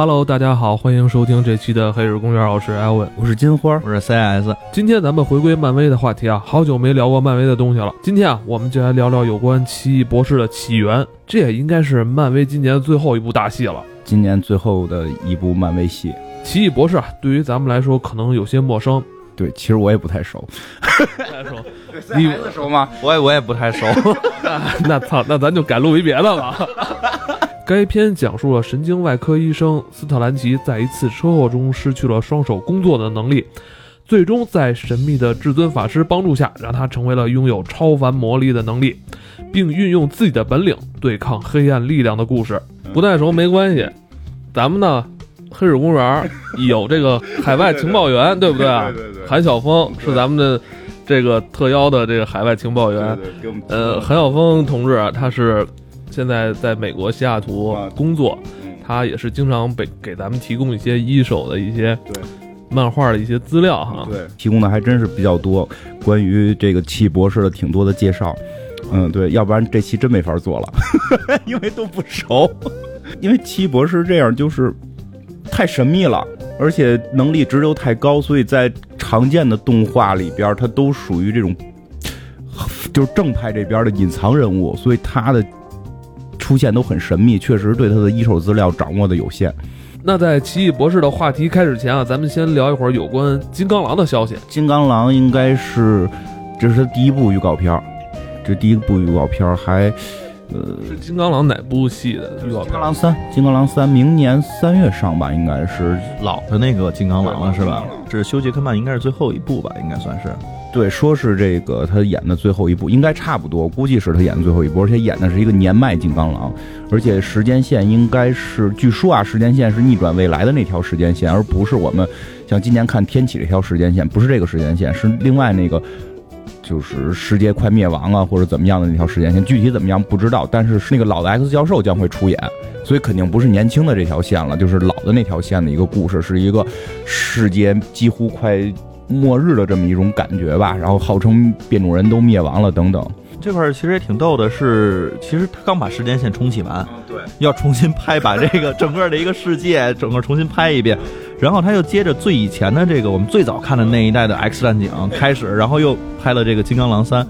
好，Hello，大家好，欢迎收听这期的《黑日公园》，我是艾文，我是金花，我是 CS。今天咱们回归漫威的话题啊，好久没聊过漫威的东西了。今天啊，我们就来聊聊有关奇异博士的起源，这也应该是漫威今年的最后一部大戏了。今年最后的一部漫威戏，奇异博士啊，对于咱们来说可能有些陌生。对，其实我也不太熟。不太熟，你熟吗？我也我也不太熟。那操，那咱就改录一别的吧。该片讲述了神经外科医生斯特兰奇在一次车祸中失去了双手工作的能力，最终在神秘的至尊法师帮助下，让他成为了拥有超凡魔力的能力，并运用自己的本领对抗黑暗力量的故事。不太熟没关系，咱们呢，黑水公园有这个海外情报员，对不对啊？韩晓峰是咱们的这个特邀的这个海外情报员。呃，韩晓峰同志他是。现在在美国西雅图工作，他也是经常给给咱们提供一些一手的一些对漫画的一些资料哈。对，提供的还真是比较多，关于这个奇异博士的挺多的介绍。嗯，对，要不然这期真没法做了，因为都不熟。因为奇异博士这样就是太神秘了，而且能力值又太高，所以在常见的动画里边，他都属于这种就是正派这边的隐藏人物，所以他的。出现都很神秘，确实对他的一手资料掌握的有限。那在奇异博士的话题开始前啊，咱们先聊一会儿有关金刚狼的消息。金刚狼应该是这是他第一部预告片，这第一部预告片还呃是金刚狼哪部戏的预告片？金刚狼三，金刚狼三明年三月上吧，应该是老的那个金刚狼了是吧？这是休杰克曼应该是最后一部吧，应该算是。对，说是这个他演的最后一部，应该差不多，估计是他演的最后一部，而且演的是一个年迈金刚狼，而且时间线应该是，据说啊，时间线是逆转未来的那条时间线，而不是我们像今年看天启这条时间线，不是这个时间线，是另外那个，就是世界快灭亡啊或者怎么样的那条时间线，具体怎么样不知道，但是是那个老的 X 教授将会出演，所以肯定不是年轻的这条线了，就是老的那条线的一个故事，是一个世界几乎快。末日的这么一种感觉吧，然后号称变种人都灭亡了等等。这块其实也挺逗的，是其实他刚把时间线重启完，对，要重新拍，把这个 整个的一个世界整个重新拍一遍，然后他又接着最以前的这个我们最早看的那一代的 X 战警开始，然后又拍了这个金刚狼三。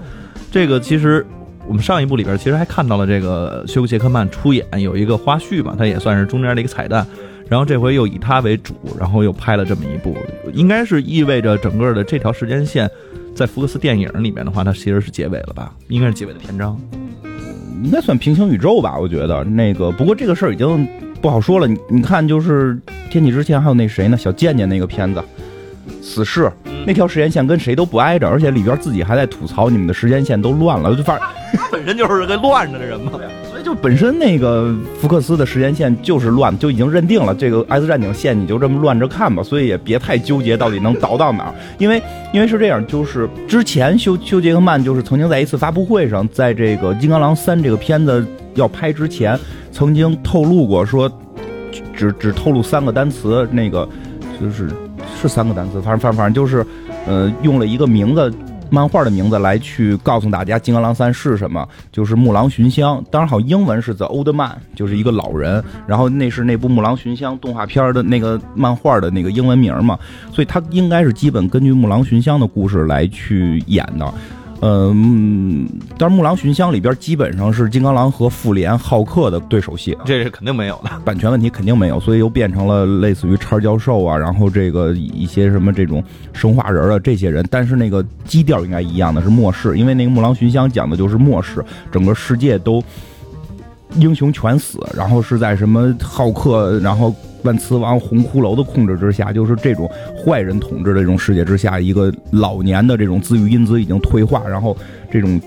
这个其实我们上一部里边其实还看到了这个休·杰克曼出演有一个花絮嘛，他也算是中间的一个彩蛋。然后这回又以他为主，然后又拍了这么一部，应该是意味着整个的这条时间线，在福克斯电影里面的话，它其实是结尾了吧？应该是结尾的篇章，应该算平行宇宙吧？我觉得那个，不过这个事儿已经不好说了。你你看，就是天启之前还有那谁呢？小贱贱那个片子，死侍那条时间线跟谁都不挨着，而且里边自己还在吐槽你们的时间线都乱了，就反正本身就是个乱着的人嘛。就本身那个福克斯的时间线就是乱，就已经认定了这个 X 战警线你就这么乱着看吧，所以也别太纠结到底能倒到哪儿，因为因为是这样，就是之前休休杰克曼就是曾经在一次发布会上，在这个金刚狼三这个片子要拍之前，曾经透露过说，只只透露三个单词，那个就是是三个单词，反正反正反正就是，呃，用了一个名字。漫画的名字来去告诉大家，《金刚狼三》是什么？就是木狼寻香。当然，好，英文是 The Old Man，就是一个老人。然后那是那部木狼寻香动画片的那个漫画的那个英文名嘛，所以他应该是基本根据木狼寻香的故事来去演的。嗯，但是《木狼寻香》里边基本上是金刚狼和复联、浩克的对手戏，这是肯定没有的，版权问题肯定没有，所以又变成了类似于叉教授啊，然后这个一些什么这种生化人啊这些人，但是那个基调应该一样的是末世，因为那个《木狼寻香》讲的就是末世，整个世界都英雄全死，然后是在什么浩克，然后。万磁王红骷髅的控制之下，就是这种坏人统治的这种世界之下，一个老年的这种自愈因子已经退化，然后这种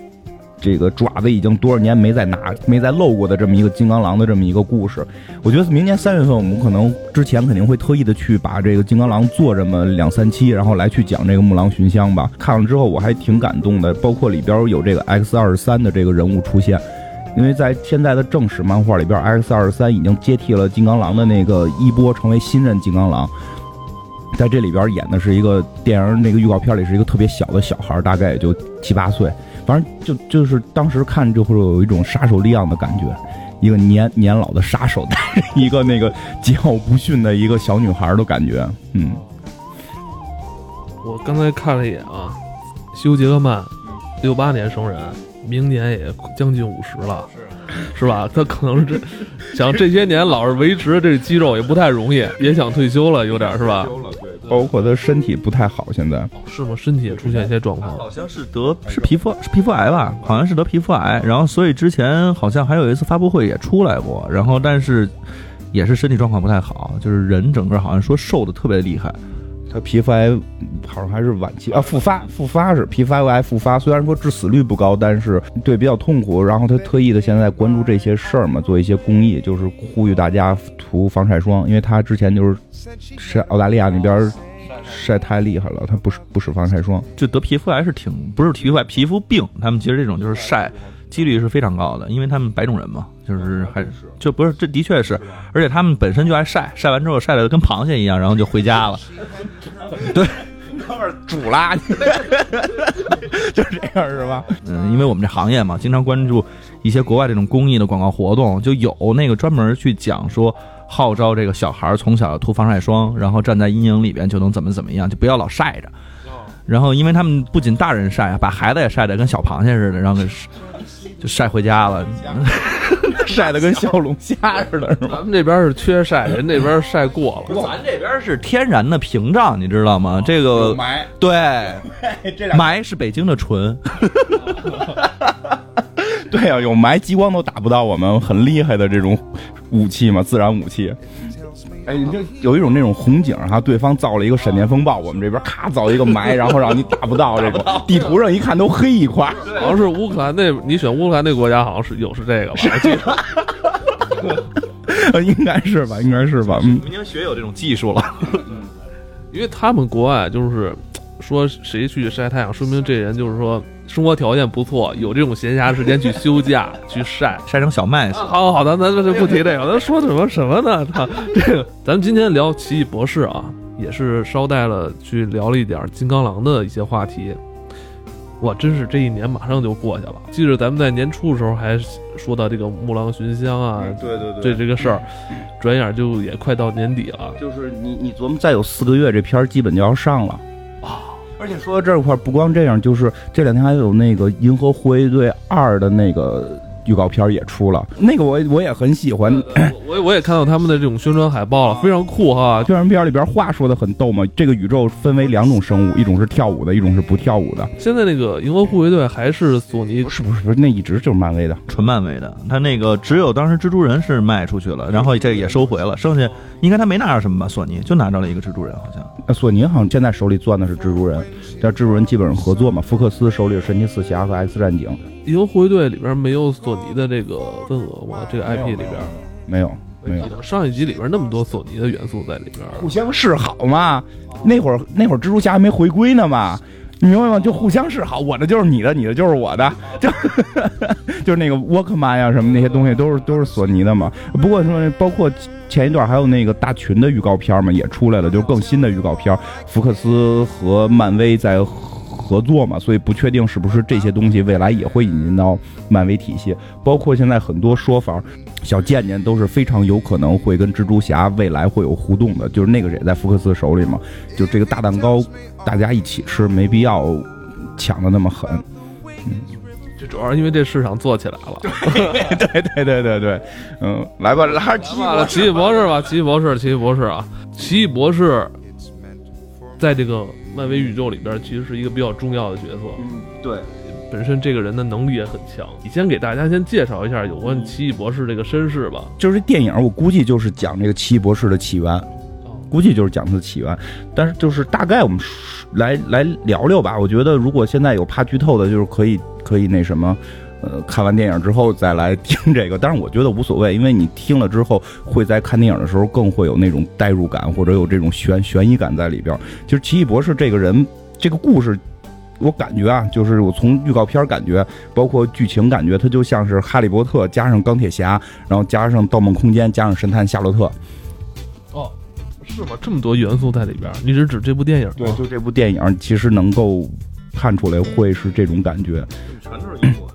这个爪子已经多少年没再拿、没再露过的这么一个金刚狼的这么一个故事。我觉得明年三月份我们可能之前肯定会特意的去把这个金刚狼做这么两三期，然后来去讲这个木狼寻香吧。看了之后我还挺感动的，包括里边有这个 X 二十三的这个人物出现。因为在现在的正史漫画里边，X 二十三已经接替了金刚狼的那个衣钵，成为新任金刚狼。在这里边演的是一个电影那个预告片里是一个特别小的小孩，大概也就七八岁。反正就就是当时看就会有一种杀手利昂的感觉，一个年年老的杀手带着 一个那个桀骜不驯的一个小女孩的感觉，嗯，我刚才看了一眼啊，休·杰克曼，六八年生人，明年也将近五十了，是是吧？他可能是这想这些年老是维持这肌肉也不太容易，也想退休了，有点是吧？包括他身体不太好，现在是吗？身体也出现一些状况，好像是得是皮肤是皮肤癌吧？好像是得皮肤癌，然后所以之前好像还有一次发布会也出来过，然后但是也是身体状况不太好，就是人整个好像说瘦的特别厉害。他皮肤癌好像还是晚期啊，复发复发是皮肤癌复发，虽然说致死率不高，但是对比较痛苦。然后他特意的现在关注这些事儿嘛，做一些公益，就是呼吁大家涂防晒霜，因为他之前就是是澳大利亚那边晒太厉害了，他不使不使防晒霜，就得皮肤癌是挺不是皮肤癌皮肤病，他们其实这种就是晒几率是非常高的，因为他们白种人嘛，就是还是就不是这的确是，而且他们本身就爱晒，晒完之后晒的跟螃蟹一样，然后就回家了。对，哥们儿煮啦，就是这样是吧？嗯，因为我们这行业嘛，经常关注一些国外这种公益的广告活动，就有那个专门去讲说。号召这个小孩从小涂防晒霜，然后站在阴影里边就能怎么怎么样，就不要老晒着。然后，因为他们不仅大人晒，把孩子也晒得跟小螃蟹似的，然后给就晒回家了，晒的跟小龙虾似的，是吧？咱们这边是缺晒，人那边晒过了。咱这边是天然的屏障，你知道吗？这个霾，对，这霾是北京的纯。对呀，有霾，激光都打不到我们，很厉害的这种武器嘛，自然武器。哎，你就有一种那种红警哈，对方造了一个闪电风暴，我们这边咔造一个霾，然后让你打不到这种。地图上一看都黑一块，好像是乌克兰那，你选乌克兰那国家好像是有是这个吧？应该是吧，应该是吧。嗯，已经学有这种技术了，因为他们国外就是说谁去晒太阳，说明这人就是说。生活条件不错，有这种闲暇时间去休假 去晒晒成小麦。好，好的，咱咱就不提这个，咱说什么什么呢？他这个，咱们今天聊奇异博士啊，也是捎带了去聊了一点金刚狼的一些话题。哇，真是这一年马上就过去了。记着咱们在年初的时候还说到这个木狼寻香啊，对对对，这这个事儿，转眼就也快到年底了。就是你你琢磨，再有四个月，这片儿基本就要上了。而且说到这块，不光这样，就是这两天还有那个《银河护卫队二》的那个。预告片也出了，那个我我也很喜欢，我我也看到他们的这种宣传海报了，非常酷哈。宣传片里边话说的很逗嘛，这个宇宙分为两种生物，一种是跳舞的，一种是不跳舞的。现在那个银河护卫队还是索尼？是不是不是？那一直就是漫威的，纯漫威的。他那个只有当时蜘蛛人是卖出去了，然后这也收回了，剩下应该他没拿着什么吧？索尼就拿着了一个蜘蛛人，好像。索尼好像现在手里攥的是蜘蛛人，但蜘蛛人基本上合作嘛。福克斯手里是神奇四侠和 X 战警。银河护卫队里边没有索尼的这个份额吗？这个 IP 里边没有，没有。上一集里边那么多索尼的元素在里边，互相示好嘛。那会儿那会儿蜘蛛侠还没回归呢嘛，你明白吗？就互相示好，我的就是你的，你的就是我的，就 就是那个沃克曼呀什么那些东西都是都是索尼的嘛。不过说包括前一段还有那个大群的预告片嘛也出来了，就是更新的预告片，福克斯和漫威在。合作嘛，所以不确定是不是这些东西未来也会引进到漫威体系。包括现在很多说法，小贱贱都是非常有可能会跟蜘蛛侠未来会有互动的。就是那个也在福克斯手里嘛，就这个大蛋糕大家一起吃，没必要抢的那么狠。嗯，这主要是因为这市场做起来了。对对对对对，嗯，来吧，来奇异奇异博士吧，奇异博士，奇异博士啊，奇异博士，在这个。漫威宇宙里边其实是一个比较重要的角色，嗯，对，本身这个人的能力也很强。你先给大家先介绍一下有关奇异博士这个身世吧。就是电影，我估计就是讲这个奇异博士的起源，估计就是讲他的起源。但是就是大概我们来来聊聊吧。我觉得如果现在有怕剧透的，就是可以可以那什么。呃，看完电影之后再来听这个，但是我觉得无所谓，因为你听了之后会在看电影的时候更会有那种代入感，或者有这种悬悬疑感在里边。其实奇异博士这个人，这个故事，我感觉啊，就是我从预告片感觉，包括剧情感觉，它就像是哈利波特加上钢铁侠，然后加上盗梦空间，加上神探夏洛特。哦，是吗？这么多元素在里边？你是指这部电影？对，就这部电影，其实能够看出来会是这种感觉。全都是英国的。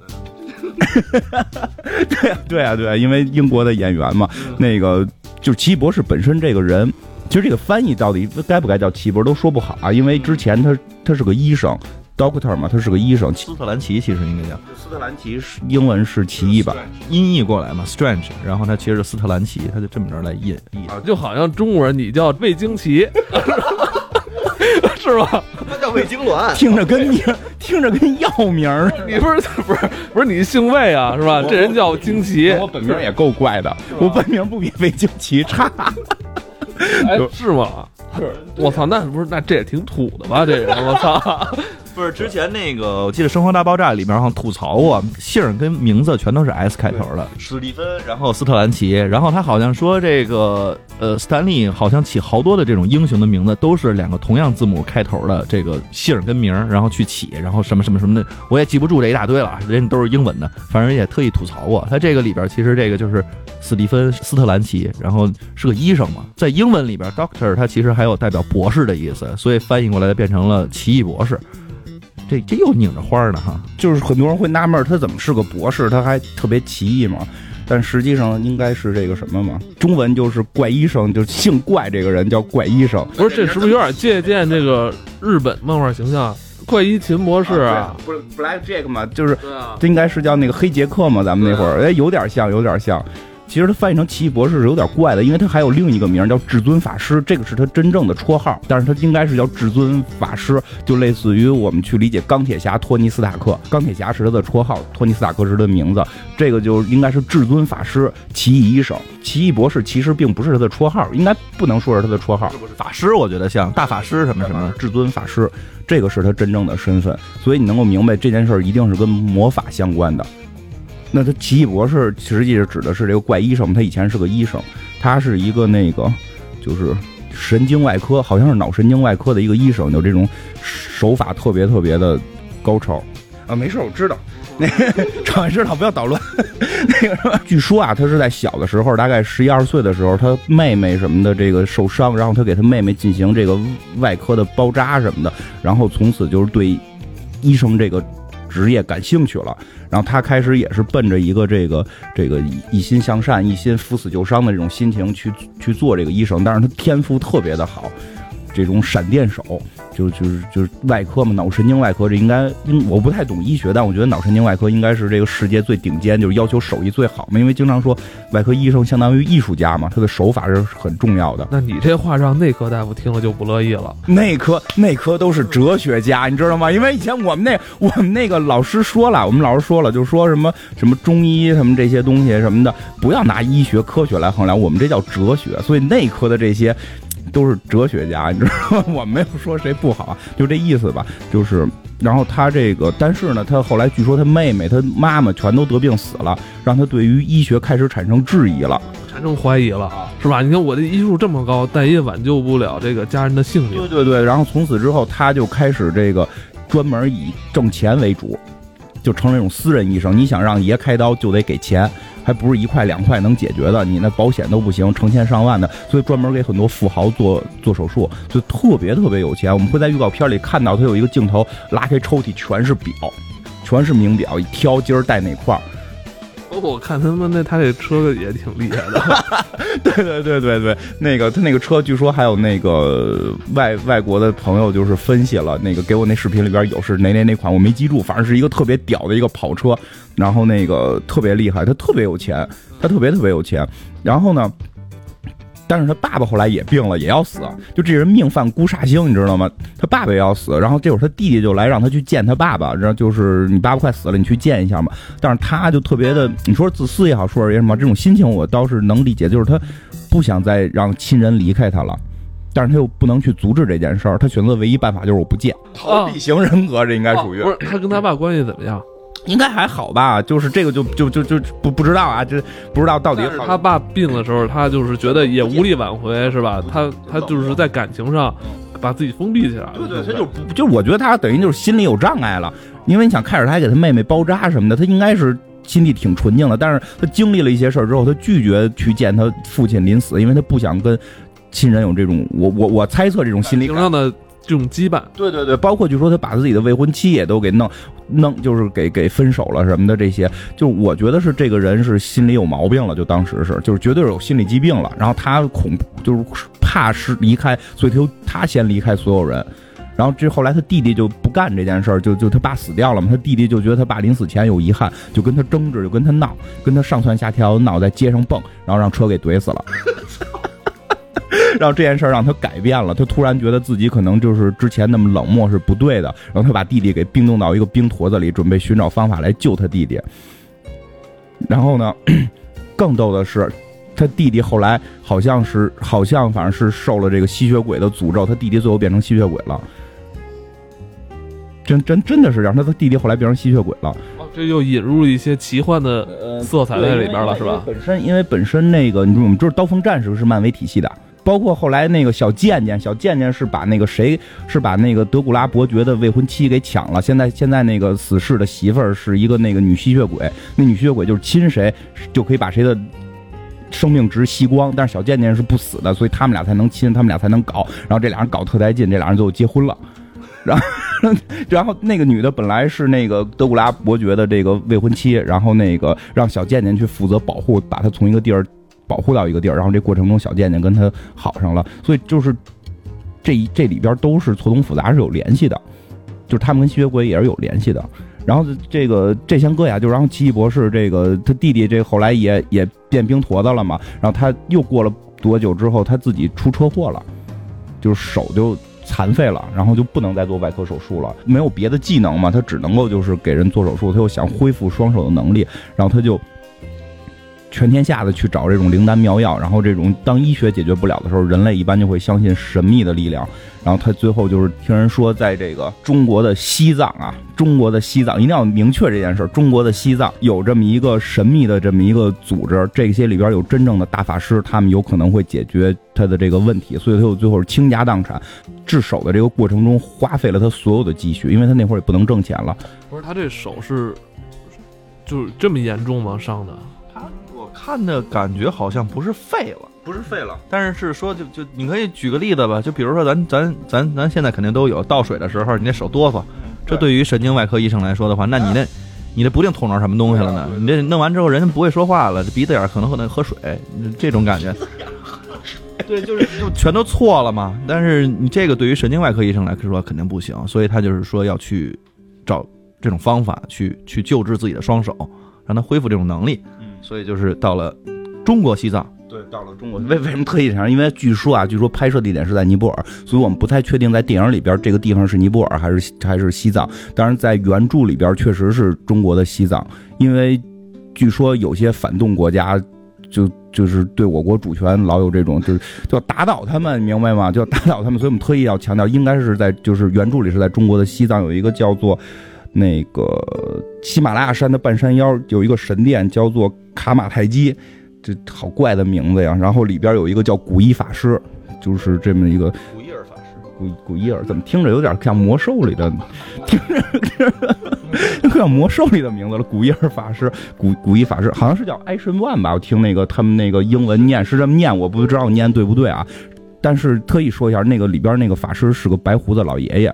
对啊，对啊，对啊，因为英国的演员嘛，那个就是奇异博士本身这个人，其实这个翻译到底该不该叫奇异博士都说不好啊，因为之前他他是个医生，doctor 嘛，他是个医生。斯特兰奇其实应该叫斯特兰奇，是英文是奇异吧？音译过来嘛，strange，然后他其实是斯特兰奇，他就这么着来译译。啊，就好像中国人你叫魏惊奇，是吧？他叫魏痉挛，听着跟名，听着跟药名儿。你不是不是不是你姓魏啊，是吧？这人叫惊奇，我本名也够怪的，我本名不比魏惊奇差。哎，是吗？是，我操，那不是那这也挺土的吧？这人，我操！不是之前那个，我记得《生活大爆炸》里面好像吐槽过，姓儿跟名字全都是 S 开头的，史蒂芬，然后斯特兰奇，然后他好像说这个呃，斯坦利好像起好多的这种英雄的名字都是两个同样字母开头的这个姓儿跟名儿，然后去起，然后什么什么什么的，我也记不住这一大堆了，人家都是英文的，反正也特意吐槽过。他这个里边其实这个就是史蒂芬斯特兰奇，然后是个医生嘛，在英文里边 Doctor 他其实还有代表博士的意思，所以翻译过来变成了奇异博士。这这又拧着花呢哈，就是很多人会纳闷他怎么是个博士，他还特别奇异嘛。但实际上应该是这个什么嘛，中文就是怪医生，就姓怪这个人叫怪医生。不是，这是不是有点借鉴这个日本漫画形象？怪医秦博士啊，不是 Black Jack 嘛，就是这应该是叫那个黑杰克嘛，咱们那会儿哎有点像，有点像。其实他翻译成奇异博士是有点怪的，因为他还有另一个名叫至尊法师，这个是他真正的绰号，但是他应该是叫至尊法师，就类似于我们去理解钢铁侠托尼斯塔克，钢铁侠是他的绰号，托尼斯塔克是他的名字，这个就应该是至尊法师、奇异医生、奇异博士，其实并不是他的绰号，应该不能说是他的绰号，法师我觉得像大法师什么什么，至尊法师，这个是他真正的身份，所以你能够明白这件事儿一定是跟魔法相关的。那他奇异博士实际是指的是这个怪医生，他以前是个医生，他是一个那个就是神经外科，好像是脑神经外科的一个医生，有这种手法特别特别的高超啊。没事，我知道，那常知道不要捣乱。那个据说啊，他是在小的时候，大概十一二岁的时候，他妹妹什么的这个受伤，然后他给他妹妹进行这个外科的包扎什么的，然后从此就是对医生这个。职业感兴趣了，然后他开始也是奔着一个这个这个一心向善、一心扶死救伤的这种心情去去做这个医生，但是他天赋特别的好。这种闪电手，就就是就是外科嘛，脑神经外科，这应该，我不太懂医学，但我觉得脑神经外科应该是这个世界最顶尖，就是要求手艺最好嘛。因为经常说外科医生相当于艺术家嘛，他的手法是很重要的。那你这话让内科大夫听了就不乐意了。内科内科都是哲学家，你知道吗？因为以前我们那我们那个老师说了，我们老师说了，就说什么什么中医什么这些东西什么的，不要拿医学科学来衡量，我们这叫哲学。所以内科的这些。都是哲学家，你知道吗？我没有说谁不好，就这意思吧。就是，然后他这个，但是呢，他后来据说他妹妹、他妈妈全都得病死了，让他对于医学开始产生质疑了，产生怀疑了，是吧？你看我的医术这么高，但也挽救不了这个家人的性命。对对对，然后从此之后，他就开始这个专门以挣钱为主，就成了那种私人医生。你想让爷开刀，就得给钱。还不是一块两块能解决的，你那保险都不行，成千上万的，所以专门给很多富豪做做手术，就特别特别有钱。我们会在预告片里看到他有一个镜头，拉开抽屉全是表，全是名表，一挑今儿戴哪块。我看他们那他这车也挺厉害的，对对对对对，那个他那个车据说还有那个外外国的朋友就是分析了，那个给我那视频里边有是哪哪哪款我没记住，反正是一个特别屌的一个跑车，然后那个特别厉害，他特别有钱，他特别特别有钱，然后呢。但是他爸爸后来也病了，也要死。就这人命犯孤煞星，你知道吗？他爸爸也要死。然后这会儿他弟弟就来让他去见他爸爸，然后就是你爸爸快死了，你去见一下嘛。但是他就特别的，你说自私也好，说是什么，这种心情我倒是能理解。就是他不想再让亲人离开他了，但是他又不能去阻止这件事儿。他选择唯一办法就是我不见，逃避型人格，这应该属于。不是他跟他爸关系怎么样？应该还好吧，就是这个就就就就不不知道啊，这不知道到底。他爸病的时候，他就是觉得也无力挽回，是吧？他他就是在感情上把自己封闭起来了。对对，他就不就我觉得他等于就是心里有障碍了，因为你想开始他还给他妹妹包扎什么的，他应该是心地挺纯净的，但是他经历了一些事儿之后，他拒绝去见他父亲临死，因为他不想跟亲人有这种我我我猜测这种心理上的。这种羁绊。对对对，包括据说他把自己的未婚妻也都给弄弄，就是给给分手了什么的，这些就我觉得是这个人是心里有毛病了，就当时是就是绝对有心理疾病了，然后他恐就是怕是离开，所以他他先离开所有人。然后这后来他弟弟就不干这件事儿，就就他爸死掉了嘛，他弟弟就觉得他爸临死前有遗憾，就跟他争执，就跟他闹，跟他上蹿下跳，闹在街上蹦，然后让车给怼死了。然后这件事儿让他改变了，他突然觉得自己可能就是之前那么冷漠是不对的，然后他把弟弟给冰冻到一个冰坨子里，准备寻找方法来救他弟弟。然后呢，更逗的是，他弟弟后来好像是好像反正是受了这个吸血鬼的诅咒，他弟弟最后变成吸血鬼了。真真真的是让他的弟弟后来变成吸血鬼了，哦，这又引入一些奇幻的色彩在里边了，是吧？本身因为本身那个，你说我们知道刀锋战士是漫威体系的，包括后来那个小贱贱，小贱贱是把那个谁是把那个德古拉伯爵的未婚妻给抢了，现在现在那个死侍的媳妇儿是一个那个女吸血鬼，那女吸血鬼就是亲谁就可以把谁的生命值吸光，但是小贱贱是不死的，所以他们俩才能亲，他们俩才能搞，然后这俩人搞特带劲，这俩人最后结婚了。然后，然后那个女的本来是那个德古拉伯爵的这个未婚妻，然后那个让小贱贱去负责保护，把她从一个地儿保护到一个地儿，然后这过程中小贱贱跟他好上了，所以就是这这里边都是错综复杂，是有联系的，就是他们跟吸血鬼也是有联系的。然后这个这先搁呀，就然后奇异博士这个他弟弟这后来也也变冰坨子了嘛，然后他又过了多久之后，他自己出车祸了，就是手就。残废了，然后就不能再做外科手术了，没有别的技能嘛，他只能够就是给人做手术。他又想恢复双手的能力，然后他就全天下的去找这种灵丹妙药。然后这种当医学解决不了的时候，人类一般就会相信神秘的力量。然后他最后就是听人说，在这个中国的西藏啊，中国的西藏一定要明确这件事儿。中国的西藏有这么一个神秘的这么一个组织，这些里边有真正的大法师，他们有可能会解决他的这个问题。所以他又最后是倾家荡产，治手的这个过程中花费了他所有的积蓄，因为他那会儿也不能挣钱了。不是他这手是就是这么严重吗？伤的？看的感觉好像不是废了。不是废了，但是是说就就你可以举个例子吧，就比如说咱咱咱咱现在肯定都有倒水的时候，你那手哆嗦，这对于神经外科医生来说的话，那你那你这不定捅着什么东西了呢？你这弄完之后人家不会说话了，这鼻子眼可能可能喝水，这种感觉，对，就是就全都错了嘛。但是你这个对于神经外科医生来说肯定不行，所以他就是说要去找这种方法去去救治自己的双手，让他恢复这种能力。所以就是到了中国西藏。对，到了中国，为为什么特意想？因为据说啊，据说拍摄地点是在尼泊尔，所以我们不太确定在电影里边这个地方是尼泊尔还是还是西藏。当然，在原著里边确实是中国的西藏，因为据说有些反动国家就就是对我国主权老有这种，就是就要打倒他们，明白吗？就要打倒他们，所以我们特意要强调，应该是在就是原著里是在中国的西藏有一个叫做那个喜马拉雅山的半山腰有一个神殿，叫做卡马泰基。这好怪的名字呀！然后里边有一个叫古一法师，就是这么一个古伊尔法师。古古伊尔怎么听着有点像魔兽里的，听着听着像魔兽里的名字了。古伊尔法师，古古一法师好像是叫艾神万吧？我听那个他们那个英文念是这么念，我不知道念对不对啊。但是特意说一下，那个里边那个法师是个白胡子老爷爷，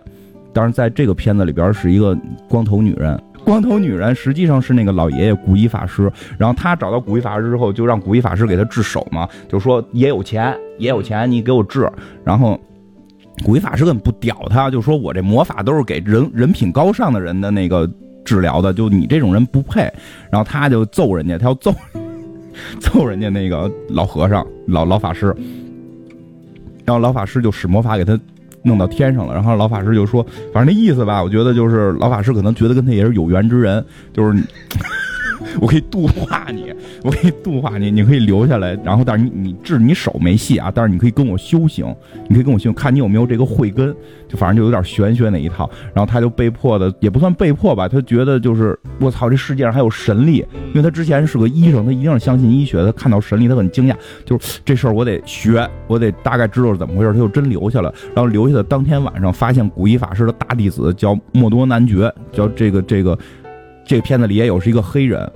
当然在这个片子里边是一个光头女人。光头女人实际上是那个老爷爷古一法师，然后他找到古一法师之后，就让古一法师给他治手嘛，就说也有钱，也有钱，你给我治。然后古一法师根本不屌他，就说我这魔法都是给人人品高尚的人的那个治疗的，就你这种人不配。然后他就揍人家，他要揍 揍人家那个老和尚、老老法师，然后老法师就使魔法给他。弄到天上了，然后老法师就说：“反正那意思吧，我觉得就是老法师可能觉得跟他也是有缘之人，就是。”我可以度化你，我可以度化你，你可以留下来。然后，但是你你治你手没戏啊，但是你可以跟我修行，你可以跟我修，看你有没有这个慧根。就反正就有点玄学那一套。然后他就被迫的，也不算被迫吧，他觉得就是我操，这世界上还有神力，因为他之前是个医生，他一定是相信医学。他看到神力，他很惊讶，就是这事儿我得学，我得大概知道是怎么回事。他就真留下了。然后留下的当天晚上，发现古一法师的大弟子叫莫多男爵，叫这个这个。这个片子里也有是一个黑人，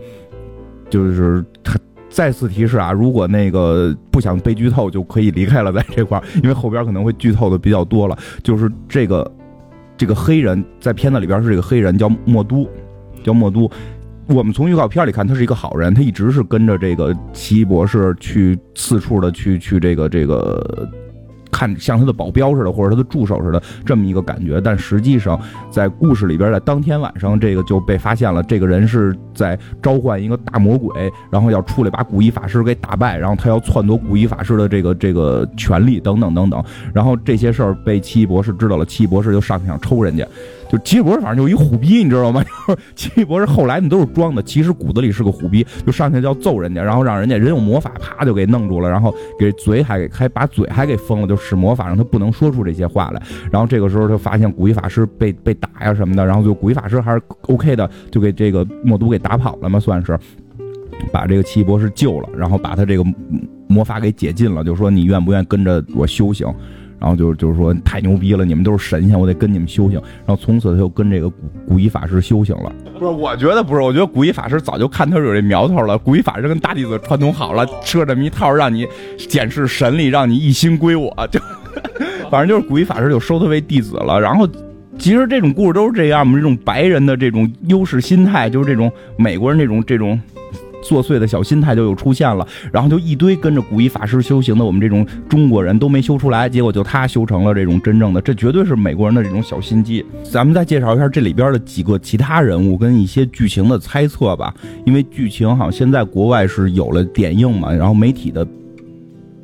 就是他再次提示啊，如果那个不想被剧透，就可以离开了，在这块儿，因为后边可能会剧透的比较多了。就是这个这个黑人在片子里边是这个黑人叫莫都，叫莫都。我们从预告片里看，他是一个好人，他一直是跟着这个奇异博士去四处的去去这个这个。看像他的保镖似的，或者他的助手似的，这么一个感觉。但实际上，在故事里边，在当天晚上，这个就被发现了。这个人是在召唤一个大魔鬼，然后要出来把古一法师给打败，然后他要篡夺古一法师的这个这个权利等等等等。然后这些事儿被奇异博士知道了，奇异博士就上去想抽人家。就奇异博士反正就一虎逼，你知道吗？奇异博士后来那都是装的，其实骨子里是个虎逼，就上去就要揍人家，然后让人家人有魔法，啪就给弄住了，然后给嘴还给还把嘴还给封了，就使魔法让他不能说出这些话来。然后这个时候他发现古一法师被被打呀什么的，然后就古一法师还是 OK 的，就给这个默都给打跑了嘛，算是把这个奇异博士救了，然后把他这个魔法给解禁了，就说你愿不愿意跟着我修行？然后就就是说太牛逼了，你们都是神仙，我得跟你们修行。然后从此他就跟这个古古一法师修行了。不是，我觉得不是，我觉得古一法师早就看他有这苗头了。古一法师跟大弟子串通好了，设这么一套，让你检视神力，让你一心归我。就 反正就是古一法师就收他为弟子了。然后其实这种故事都是这样嘛，这种白人的这种优势心态，就是这种美国人这种这种。作祟的小心态就又出现了，然后就一堆跟着古一法师修行的我们这种中国人都没修出来，结果就他修成了这种真正的，这绝对是美国人的这种小心机。咱们再介绍一下这里边的几个其他人物跟一些剧情的猜测吧，因为剧情好像现在国外是有了点映嘛，然后媒体的。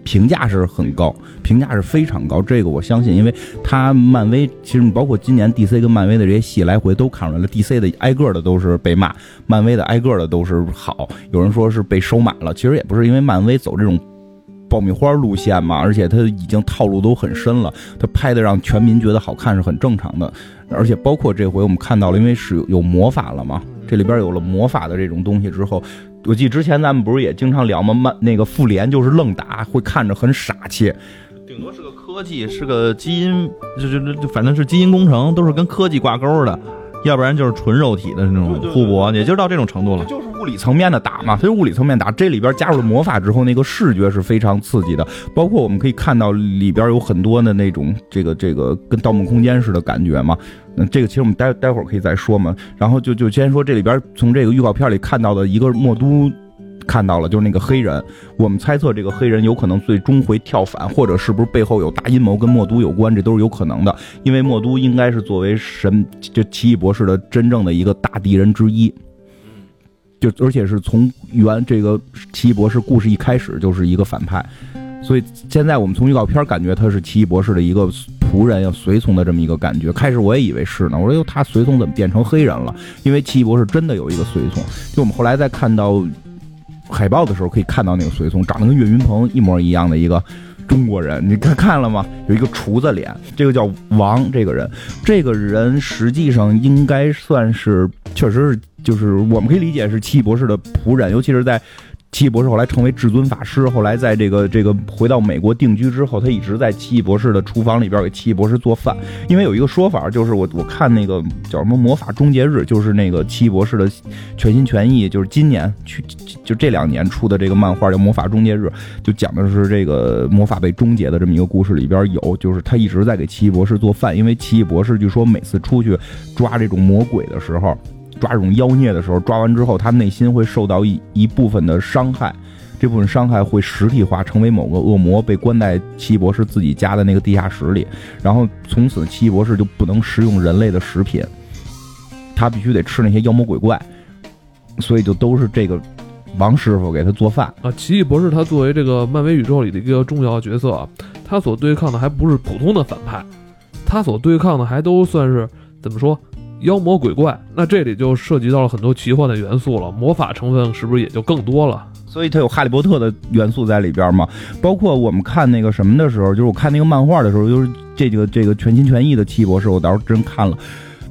评价是很高，评价是非常高，这个我相信，因为他漫威其实包括今年 DC 跟漫威的这些戏来回都看出来了，DC 的挨个的都是被骂，漫威的挨个的都是好，有人说是被收买了，其实也不是，因为漫威走这种爆米花路线嘛，而且他已经套路都很深了，他拍的让全民觉得好看是很正常的，而且包括这回我们看到了，因为是有魔法了嘛，这里边有了魔法的这种东西之后。我记得之前咱们不是也经常聊吗？漫那个复联就是愣打，会看着很傻气，顶多是个科技，是个基因，就就就反正是基因工程，都是跟科技挂钩的。要不然就是纯肉体的那种互搏，也就到这种程度了。就是物理层面的打嘛，它是物理层面打。这里边加入了魔法之后，那个视觉是非常刺激的。包括我们可以看到里边有很多的那种这个这个跟《盗梦空间》似的感觉嘛。那这个其实我们待待会儿可以再说嘛。然后就就先说这里边从这个预告片里看到的一个墨都。看到了，就是那个黑人。我们猜测这个黑人有可能最终会跳反，或者是不是背后有大阴谋跟墨都有关，这都是有可能的。因为墨都应该是作为神，就奇异博士的真正的一个大敌人之一。就而且是从原这个奇异博士故事一开始就是一个反派，所以现在我们从预告片感觉他是奇异博士的一个仆人要随从的这么一个感觉。开始我也以为是呢，我说哟，他随从怎么变成黑人了？因为奇异博士真的有一个随从。就我们后来再看到。海报的时候可以看到那个随从长得跟岳云鹏一模一样的一个中国人，你看看了吗？有一个厨子脸，这个叫王，这个人，这个人实际上应该算是，确实是，就是我们可以理解是奇异博士的仆人，尤其是在。奇异博士后来成为至尊法师，后来在这个这个回到美国定居之后，他一直在奇异博士的厨房里边给奇异博士做饭。因为有一个说法，就是我我看那个叫什么《魔法终结日》，就是那个奇异博士的全心全意，就是今年去就这两年出的这个漫画叫《魔法终结日》，就讲的是这个魔法被终结的这么一个故事，里边有就是他一直在给奇异博士做饭，因为奇异博士据说每次出去抓这种魔鬼的时候。抓这种妖孽的时候，抓完之后，他内心会受到一一部分的伤害，这部分伤害会实体化，成为某个恶魔，被关在奇异博士自己家的那个地下室里。然后从此，奇异博士就不能食用人类的食品，他必须得吃那些妖魔鬼怪。所以就都是这个王师傅给他做饭啊。奇异博士他作为这个漫威宇宙里的一个重要角色，他所对抗的还不是普通的反派，他所对抗的还都算是怎么说？妖魔鬼怪，那这里就涉及到了很多奇幻的元素了，魔法成分是不是也就更多了？所以它有哈利波特的元素在里边嘛？包括我们看那个什么的时候，就是我看那个漫画的时候，就是这个这个全心全意的奇异博士，我倒是真看了，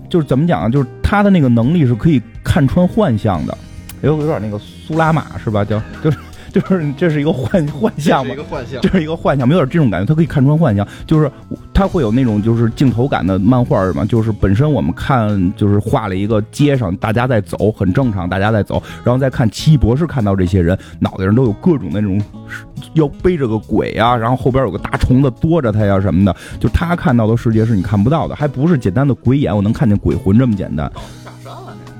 就是怎么讲，就是他的那个能力是可以看穿幻象的，有有点那个苏拉玛是吧？叫就是。就是这是一个幻幻象嘛，一个幻象这是一个幻象，没有点这种感觉，他可以看穿幻象，就是他会有那种就是镜头感的漫画嘛，就是本身我们看就是画了一个街上大家在走，很正常，大家在走，然后再看奇异博士看到这些人脑袋上都有各种那种要背着个鬼啊，然后后边有个大虫子多着他呀什么的，就他看到的世界是你看不到的，还不是简单的鬼眼，我能看见鬼魂这么简单。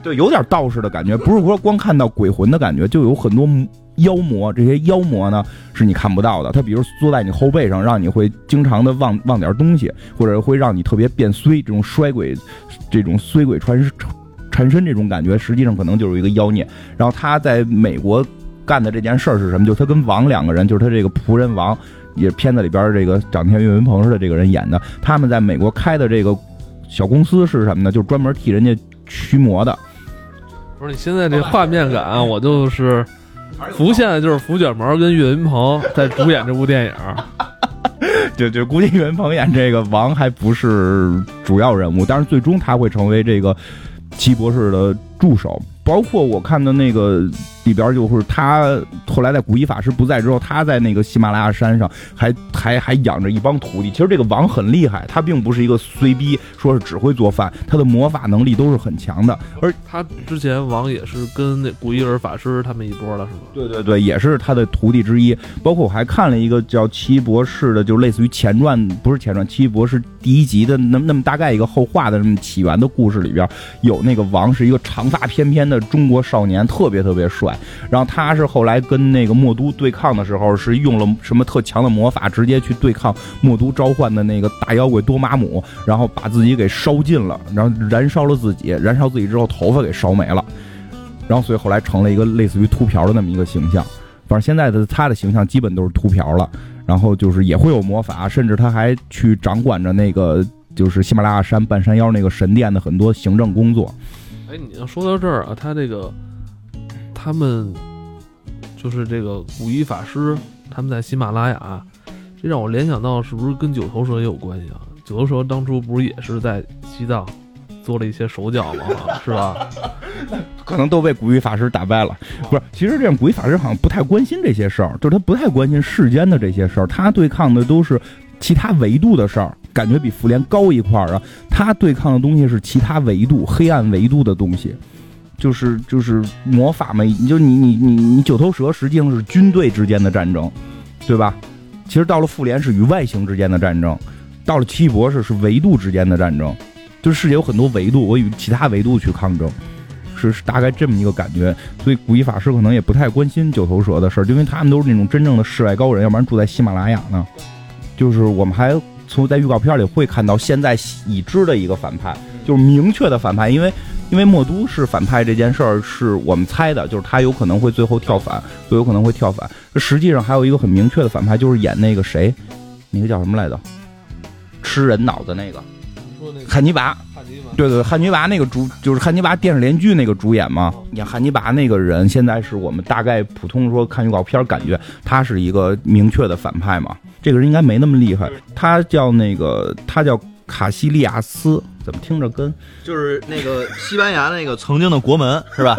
对，有点道士的感觉，不是说光看到鬼魂的感觉，就有很多妖魔。这些妖魔呢，是你看不到的。他比如坐在你后背上，让你会经常的忘忘点东西，或者会让你特别变衰，这种衰鬼，这种衰鬼缠缠身这种感觉，实际上可能就是一个妖孽。然后他在美国干的这件事儿是什么？就他跟王两个人，就是他这个仆人王，也是片子里边这个长得像岳云鹏似的这个人演的。他们在美国开的这个小公司是什么呢？就是专门替人家驱魔的。不是你现在这画面感，我就是浮现的就是福卷毛跟岳云鹏在主演这部电影。就就估计岳云鹏演这个王还不是主要人物，但是最终他会成为这个奇博士的助手。包括我看的那个里边，就是他后来在古一法师不在之后，他在那个喜马拉雅山上还还还养着一帮徒弟。其实这个王很厉害，他并不是一个随逼，说是只会做饭，他的魔法能力都是很强的。而他之前王也是跟那古一尔法师他们一波了是吗？对对对，也是他的徒弟之一。包括我还看了一个叫《奇异博士》的，就类似于前传，不是前传，《奇异博士》第一集的那那么大概一个后话的那么起源的故事里边，有那个王是一个长发翩翩的。中国少年特别特别帅，然后他是后来跟那个墨都对抗的时候，是用了什么特强的魔法，直接去对抗墨都召唤的那个大妖怪多玛姆，然后把自己给烧尽了，然后燃烧了自己，燃烧自己之后头发给烧没了，然后所以后来成了一个类似于秃瓢的那么一个形象。反正现在的他的形象基本都是秃瓢了，然后就是也会有魔法，甚至他还去掌管着那个就是喜马拉雅山半山腰那个神殿的很多行政工作。哎，你要说到这儿啊，他这个，他们就是这个古一法师，他们在喜马拉雅，这让我联想到是不是跟九头蛇也有关系啊？九头蛇当初不是也是在西藏做了一些手脚吗？是吧？可能都被古一法师打败了。不是，其实这样古一法师好像不太关心这些事儿，就是他不太关心世间的这些事儿，他对抗的都是其他维度的事儿。感觉比复联高一块儿啊！他对抗的东西是其他维度、黑暗维度的东西，就是就是魔法嘛。你就你你你你九头蛇实际上是军队之间的战争，对吧？其实到了复联是与外星之间的战争，到了奇异博士是维度之间的战争，就是世界有很多维度，我与其他维度去抗争，是是大概这么一个感觉。所以古一法师可能也不太关心九头蛇的事儿，因为他们都是那种真正的世外高人，要不然住在喜马拉雅呢。就是我们还。从在预告片里会看到现在已知的一个反派，就是明确的反派，因为因为墨都是反派这件事儿是我们猜的，就是他有可能会最后跳反，就有可能会跳反。实际上还有一个很明确的反派，就是演那个谁，那个叫什么来着？吃人脑子那个，汉尼拔。对对，汉尼拔那个主就是汉尼拔电视连续剧那个主演嘛，演汉尼拔那个人，现在是我们大概普通说看预告片感觉他是一个明确的反派嘛。这个人应该没那么厉害，他叫那个他叫卡西利亚斯，怎么听着跟就是那个西班牙那个曾经的国门 是吧？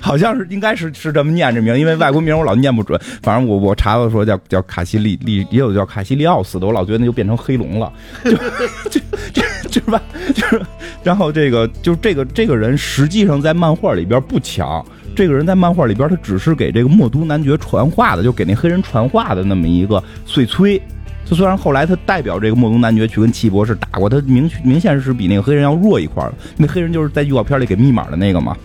好像是应该是是这么念这名，因为外国名我老念不准。反正我我查到说叫叫卡西利利，也有叫卡西利奥斯的，我老觉得那就变成黑龙了，就就就就是吧，就是然后这个就是这个这个人实际上在漫画里边不强。这个人在漫画里边，他只是给这个墨都男爵传话的，就给那黑人传话的那么一个碎催。就虽然后来他代表这个墨都男爵去跟奇异博士打过，他明明显是比那个黑人要弱一块儿。那黑人就是在预告片里给密码的那个嘛，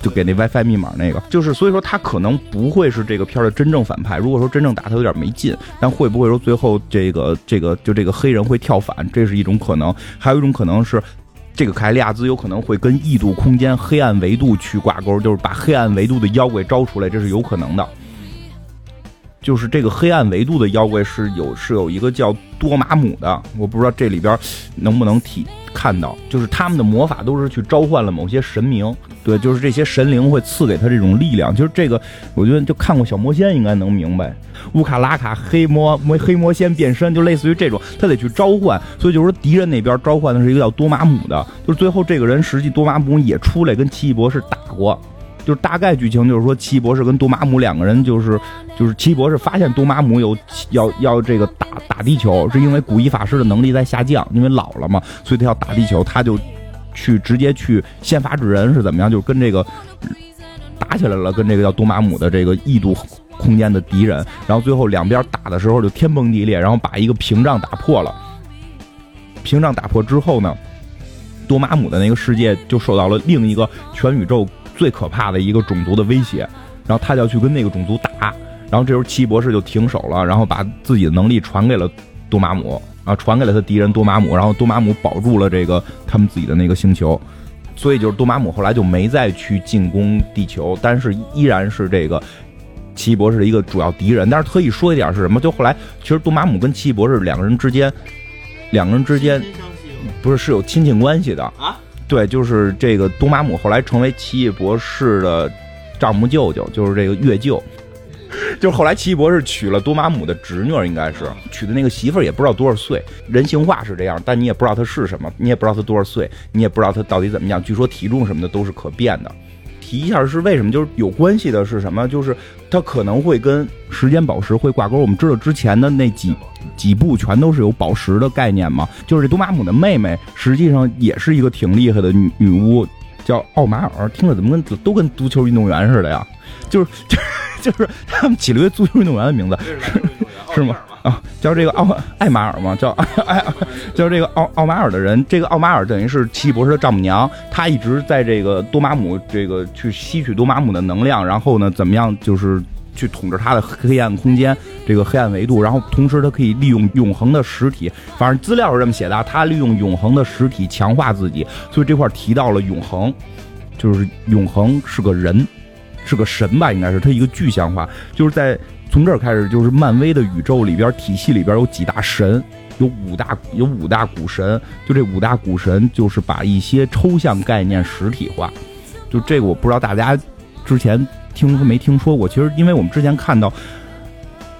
就给那 WiFi 密码那个。就是所以说他可能不会是这个片的真正反派。如果说真正打他有点没劲，但会不会说最后这个这个就这个黑人会跳反，这是一种可能。还有一种可能是。这个凯利亚兹有可能会跟异度空间、黑暗维度去挂钩，就是把黑暗维度的妖怪招出来，这是有可能的。就是这个黑暗维度的妖怪是有是有一个叫多玛姆的，我不知道这里边能不能体看到，就是他们的魔法都是去召唤了某些神明，对，就是这些神灵会赐给他这种力量。就是这个，我觉得就看过小魔仙应该能明白，乌卡拉卡黑魔魔黑魔仙变身，就类似于这种，他得去召唤。所以就是说敌人那边召唤的是一个叫多玛姆的，就是最后这个人实际多玛姆也出来跟奇异博士打过。就是大概剧情就是说，奇异博士跟多玛姆两个人就是就是奇异博士发现多玛姆有要要这个打打地球，是因为古一法师的能力在下降，因为老了嘛，所以他要打地球，他就去直接去先发制人是怎么样，就跟这个打起来了，跟这个叫多玛姆的这个异度空间的敌人，然后最后两边打的时候就天崩地裂，然后把一个屏障打破了。屏障打破之后呢，多玛姆的那个世界就受到了另一个全宇宙最可怕的一个种族的威胁，然后他就要去跟那个种族打，然后这时候奇异博士就停手了，然后把自己的能力传给了多玛姆啊，传给了他敌人多玛姆，然后多玛姆保住了这个他们自己的那个星球，所以就是多玛姆后来就没再去进攻地球，但是依然是这个。奇异博士的一个主要敌人，但是特意说一点是什么？就后来，其实多玛姆跟奇异博士两个人之间，两个人之间不是是有亲戚关系的啊？对，就是这个多玛姆后来成为奇异博士的丈母舅舅，就是这个岳舅。就是后来奇异博士娶了多玛姆的侄女，应该是娶的那个媳妇儿，也不知道多少岁。人性化是这样，但你也不知道她是什么，你也不知道她多少岁，你也不知道她到底怎么样。据说体重什么的都是可变的。提一下是为什么？就是有关系的是什么？就是它可能会跟时间宝石会挂钩。我们知道之前的那几几部全都是有宝石的概念嘛。就是这多玛姆的妹妹实际上也是一个挺厉害的女女巫，叫奥马尔。听着怎么跟都跟足球运动员似的呀？就是就就是 他们起了一个足球运动员的名字，是吗？啊，叫这个奥艾马尔嘛，叫艾 叫这个奥奥马尔的人，这个奥马尔等于是奇异博士的丈母娘，她一直在这个多玛姆这个去吸取多玛姆的能量，然后呢，怎么样就是去统治他的黑暗空间这个黑暗维度，然后同时他可以利用永恒的实体，反正资料是这么写的，他利用永恒的实体强化自己，所以这块提到了永恒，就是永恒是个人，是个神吧，应该是他一个具象化，就是在。从这儿开始，就是漫威的宇宙里边体系里边有几大神，有五大有五大古神，就这五大古神就是把一些抽象概念实体化。就这个我不知道大家之前听说没听说过。其实因为我们之前看到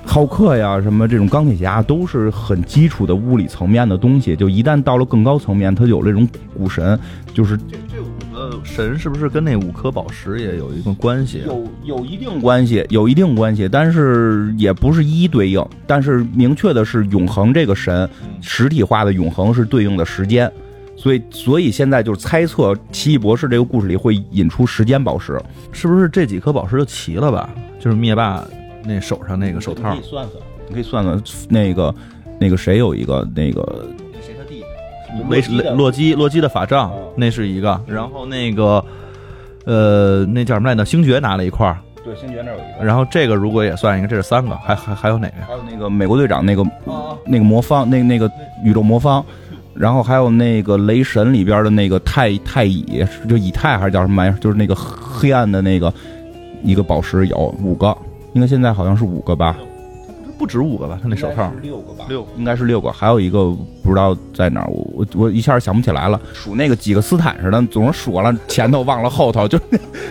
浩克呀什么这种钢铁侠都是很基础的物理层面的东西，就一旦到了更高层面，它有这种古神，就是这这个神是不是跟那五颗宝石也有一个关系？有有一定关系，有一定关系，但是也不是一一对应。但是明确的是，永恒这个神实体化的永恒是对应的时间，所以所以现在就是猜测奇异博士这个故事里会引出时间宝石，是不是这几颗宝石就齐了吧？就是灭霸那手上那个手套，你可以算算，你可以算算那个那个谁有一个那个弟，维洛基洛基的法杖那是一个，然后那个呃那叫什么来着？星爵拿了一块儿。对，星爵那有一个。然后这个如果也算一个，这是三个，还还还有哪个？还有那个美国队长那个那个魔方，那那个宇宙魔方，然后还有那个雷神里边的那个太太乙，就以太还是叫什么玩意儿？就是那个黑暗的那个一个宝石有五个，应该现在好像是五个吧。不止五个吧？他那手套六个吧？六应该是六个，还有一个不知道在哪儿，我我我一下想不起来了。数那个几个斯坦似的，总是数完了前头忘了后头，就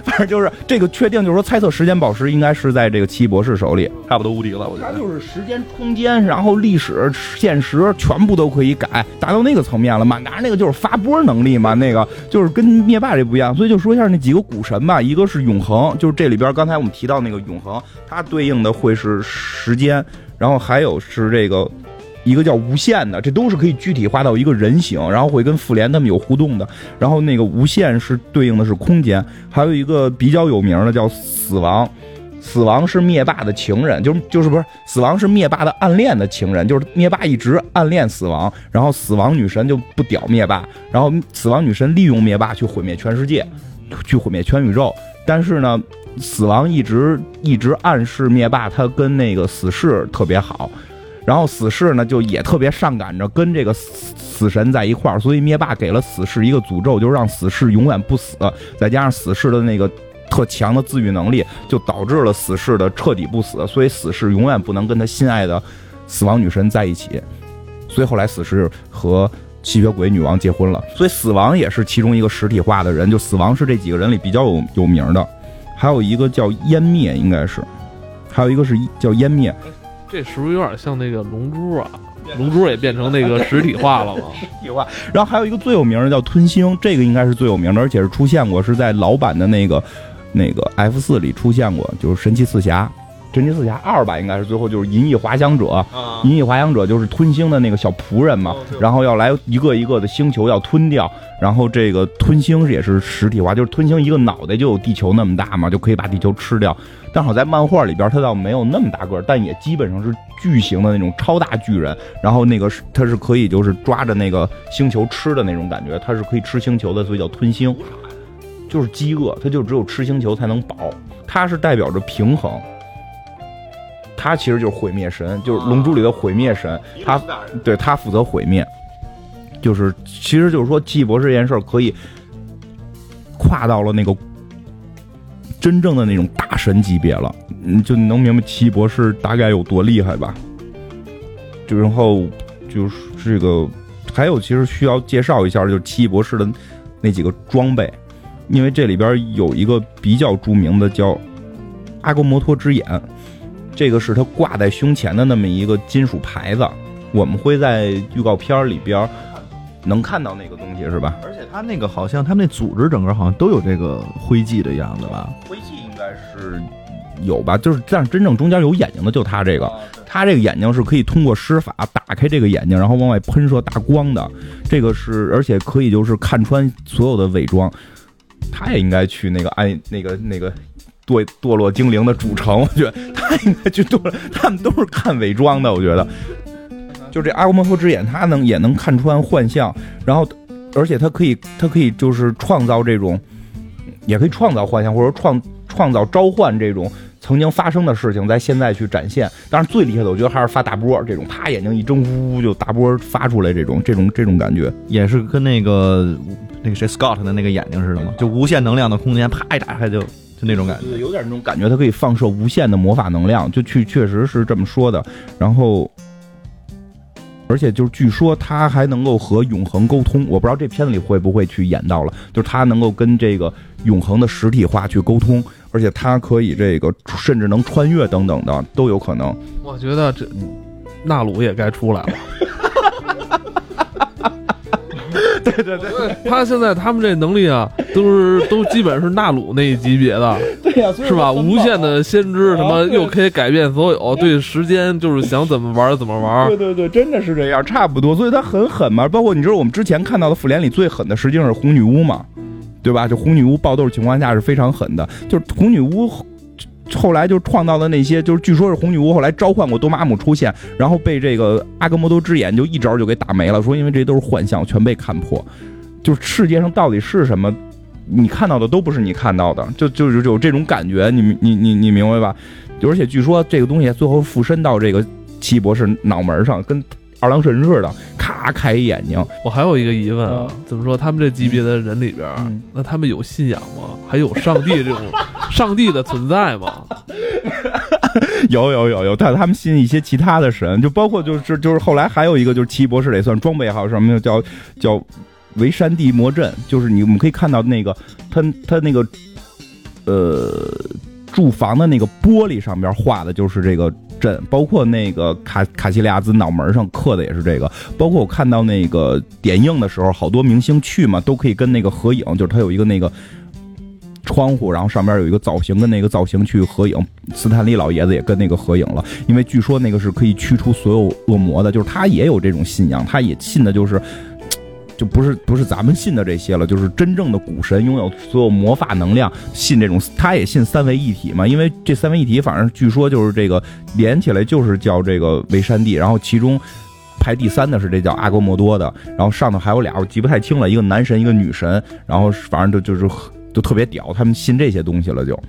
反正就是这个确定，就是说猜测时间宝石应该是在这个奇异博士手里，差不多无敌了。我觉得他就是时间、空间，然后历史、现实全部都可以改，达到那个层面了。满达那个就是发波能力嘛，那个就是跟灭霸这不一样。所以就说一下那几个古神吧，一个是永恒，就是这里边刚才我们提到那个永恒，它对应的会是时间。然后还有是这个，一个叫无限的，这都是可以具体化到一个人形，然后会跟复联他们有互动的。然后那个无限是对应的是空间，还有一个比较有名的叫死亡，死亡是灭霸的情人，就是就是不是死亡是灭霸的暗恋的情人，就是灭霸一直暗恋死亡，然后死亡女神就不屌灭霸，然后死亡女神利用灭霸去毁灭全世界，去毁灭全宇宙，但是呢。死亡一直一直暗示灭霸他跟那个死侍特别好，然后死侍呢就也特别上赶着跟这个死死神在一块儿，所以灭霸给了死侍一个诅咒，就让死侍永远不死。再加上死侍的那个特强的自愈能力，就导致了死侍的彻底不死，所以死侍永远不能跟他心爱的死亡女神在一起。所以后来死侍和吸血鬼女王结婚了，所以死亡也是其中一个实体化的人，就死亡是这几个人里比较有有名的。还有一个叫湮灭，应该是，还有一个是叫湮灭，这是不是有点像那个龙珠啊？龙珠也变成那个实体化了吗？实体化。然后还有一个最有名的叫吞星，这个应该是最有名的，而且是出现过，是在老版的那个那个 F 四里出现过，就是神奇四侠。神奇四侠二吧，应该是最后就是银翼滑翔者，啊银翼滑翔者就是吞星的那个小仆人嘛然后要来一个一个的星球要吞掉，然后这个吞星也是实体化，就是吞星一个脑袋就有地球那么大嘛，就可以把地球吃掉。但好在漫画里边，它倒没有那么大个儿，但也基本上是巨型的那种超大巨人。然后那个是它是可以就是抓着那个星球吃的那种感觉，它是可以吃星球的，所以叫吞星。就是饥饿，它就只有吃星球才能饱，它是代表着平衡。它其实就是毁灭神，就是《龙珠》里的毁灭神，他对他负责毁灭，就是其实就是说奇异博士这件事儿可以跨到了那个真正的那种大神级别了，你，就能明白奇异博士大概有多厉害吧？就然后就是这个还有其实需要介绍一下，就是奇异博士的那几个装备，因为这里边有一个比较著名的叫阿格摩托之眼。这个是他挂在胸前的那么一个金属牌子，我们会在预告片里边能看到那个东西是吧？而且他那个好像他们那组织整个好像都有这个徽记的样子吧？徽记应该是有吧，就是但是真正中间有眼睛的就他这个，他这个眼睛是可以通过施法打开这个眼睛，然后往外喷射大光的，这个是而且可以就是看穿所有的伪装，他也应该去那个暗那个那个。堕堕落精灵的主城，我觉得他应该去堕落，他们都是看伪装的，我觉得。就这阿格摩托之眼，他能也能看穿幻象，然后而且他可以，他可以就是创造这种，也可以创造幻象，或者创创造召唤这种曾经发生的事情，在现在去展现。当然最厉害的，我觉得还是发大波这种，啪眼睛一睁，呜呜就大波发出来，这种这种这种感觉。也是跟那个那个谁 Scott 的那个眼睛似的嘛？就无限能量的空间，啪一打开就就那种感觉。对，有点那种感觉，它可以放射无限的魔法能量，就去确实是这么说的。然后，而且就是据说他还能够和永恒沟通，我不知道这片子里会不会去演到了，就是他能够跟这个永恒的实体化去沟通，而且他可以这个甚至能穿越等等的都有可能。我觉得这纳鲁也该出来了。对对对，他现在他们这能力啊，都是都基本是纳鲁那一级别的，对呀、是吧？无限的先知，什么又可以改变所有，对时间就是想怎么玩怎么玩对。对对，真的是这样，差不多。所以他很狠嘛。包括你知道我们之前看到的复联里最狠的，实际上是红女巫嘛，对吧？就红女巫爆豆情况下是非常狠的。就是红女巫后来就创造的那些，就是据说是红女巫后来召唤过多玛姆出现，然后被这个阿格摩多之眼就一招就给打没了，说因为这都是幻象，全被看破。就世界上到底是什么？你看到的都不是你看到的，就就是有这种感觉，你你你你明白吧？而且据说这个东西最后附身到这个奇异博士脑门上，跟二郎神似的，咔开一眼睛。我还有一个疑问啊嗯，怎么说他们这级别的人里边嗯，那他们有信仰吗？还有上帝这种 上帝的存在吗？有有有有，但他们信一些其他的神，就包括就是就是后来还有一个就是奇异博士得算装备，还有什么叫叫维山地魔阵，就是你我们可以看到那个他他那个呃住房的那个玻璃上边画的就是这个阵，包括那个卡卡西利亚兹脑门上刻的也是这个，包括我看到那个点映的时候，好多明星去嘛，都可以跟那个合影，就是他有一个那个。窗户，然后上边有一个造型，跟那个造型去合影。斯坦利老爷子也跟那个合影了，因为据说那个是可以驱除所有恶魔的，就是他也有这种信仰，他也信的就是。就不是不是咱们信的这些了，就是真正的古神拥有所有魔法能量，信这种他也信三位一体嘛，因为这三位一体反正据说就是这个连起来就是叫这个维山地，然后其中排第三的是这叫阿格莫多的，然后上头还有俩我记不太清了，一个男神一个女神，然后反正就就是就特别屌，他们信这些东西了就。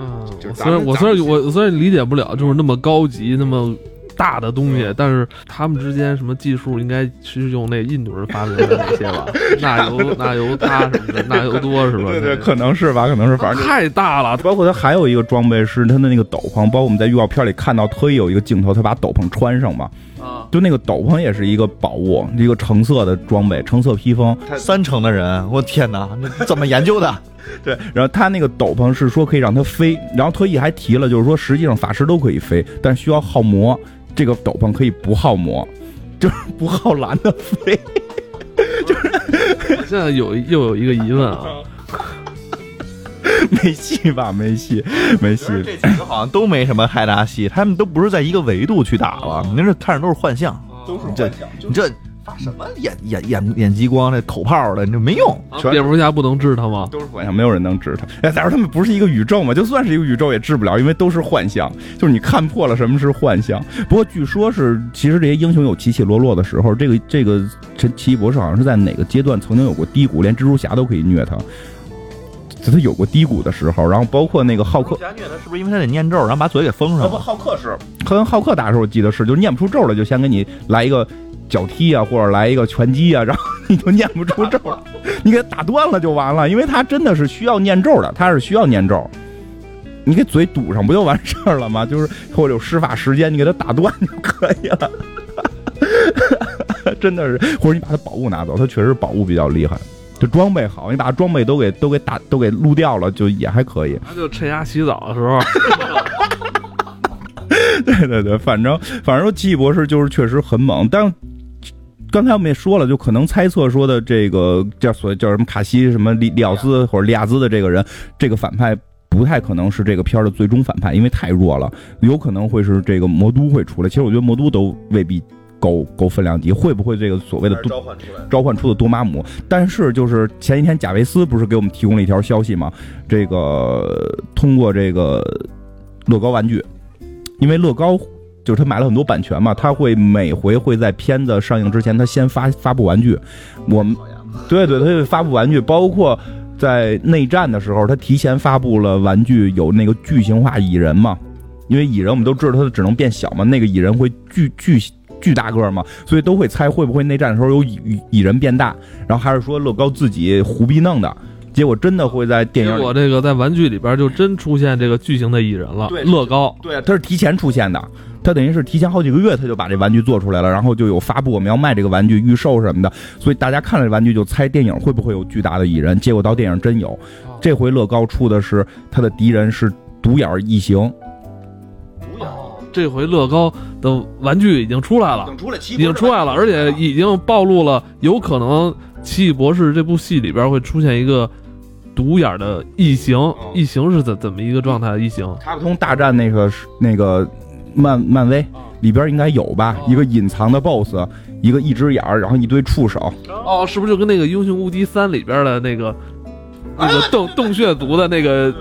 嗯，所以我虽然我虽然理解不了，就是那么高级那么大的东西，但是他们之间什么技术应该是用那印度人发明的那些吧？那油那油他什么的，那油多是吧？对对，可能是吧，可能是，反正太大了，包括他还有一个装备是他的那个斗篷，包括我们在预告片里看到特意有一个镜头，他把斗篷穿上嘛，啊！就那个斗篷也是一个宝物，一个橙色的装备，橙色披风。三成的人，我天哪，那怎么研究的？对，然后他那个斗篷是说可以让他飞，然后特意还提了，就是说实际上法师都可以飞，但需要耗魔，这个斗篷可以不耗魔，就是不耗蓝的飞。我现在有又有一个疑问啊，没戏吧？没戏，没戏。这几个好像都没什么太大戏，他们都不是在一个维度去打了，你这看着都是幻象，都是这你这发什么演演演演激光这口炮的，你就没用。全蝙蝠侠不能治他吗？都是幻象，没有人能治他。哎，再说他们不是一个宇宙嘛？就算是一个宇宙也治不了，因为都是幻象。就是你看破了什么是幻象。不过据说是，其实这些英雄有起起落落的时候。这个这个这奇异博士好像是在哪个阶段曾经有过低谷，连蜘蛛侠都可以虐他。就他有过低谷的时候，然后包括那个浩克，侠虐他是不是因为他得念咒，然后把嘴给封上了不，了？浩克是跟浩克打的时候，我记得是，就是念不出咒来，就先给你来一个脚踢啊，或者来一个拳击啊，然后你就念不出咒了，你给他打断了就完了，因为他真的是需要念咒的，他是需要念咒。你给嘴堵上不就完事儿了吗？就是或者有施法时间，你给他打断就可以了。真的是，或者你把他宝物拿走，他确实宝物比较厉害，这装备好，你把他装备都给都给打都给撸掉了，就也还可以。他就趁他洗澡的时候，对对对，反正反正说奇异博士就是确实很猛，但刚才我们也说了，就可能猜测说的这个叫所谓叫什么卡西什么利利奥兹或者利亚兹的这个人，这个反派不太可能是这个片儿的最终反派，因为太弱了，有可能会是这个魔都会出来。其实我觉得魔都都未必够够分量级，会不会这个所谓的多召唤出来。召唤出的多玛姆，但是就是前一天贾维斯不是给我们提供了一条消息吗？这个通过这个乐高玩具，因为乐高就是他买了很多版权嘛，他会每回会在片子上映之前，他先发发布玩具。我们对对，他就发布玩具，包括在内战的时候，他提前发布了玩具，有那个巨型化蚁人嘛，因为蚁人我们都知道他只能变小嘛，那个蚁人会巨巨巨大个儿嘛，所以都会猜会不会内战的时候有蚁蚁蚁人变大，然后还是说乐高自己胡逼弄的，结果真的会在电影里结果这个在玩具里边就真出现这个巨型的蚁人了，对乐高。对啊，它是提前出现的，它等于是提前好几个月他就把这玩具做出来了，然后就有发布我们要卖这个玩具预售什么的，所以大家看了这玩具就猜电影会不会有巨大的蚁人，结果到电影真有。这回乐高出的是他的敌人是独眼异形，这回乐高的玩具已经出来了，出来，已已经出来了，而且已经暴露了有可能《奇异博士》这部戏里边会出现一个独眼的异形，异形是怎怎么一个状态？异形卡普通大战那个那个漫漫威里边应该有吧，一个隐藏的 BOSS，一个一只眼儿，然后一堆触手，哦，是不是就跟那个《英雄无敌三》里边的那个那个 洞洞穴族的那个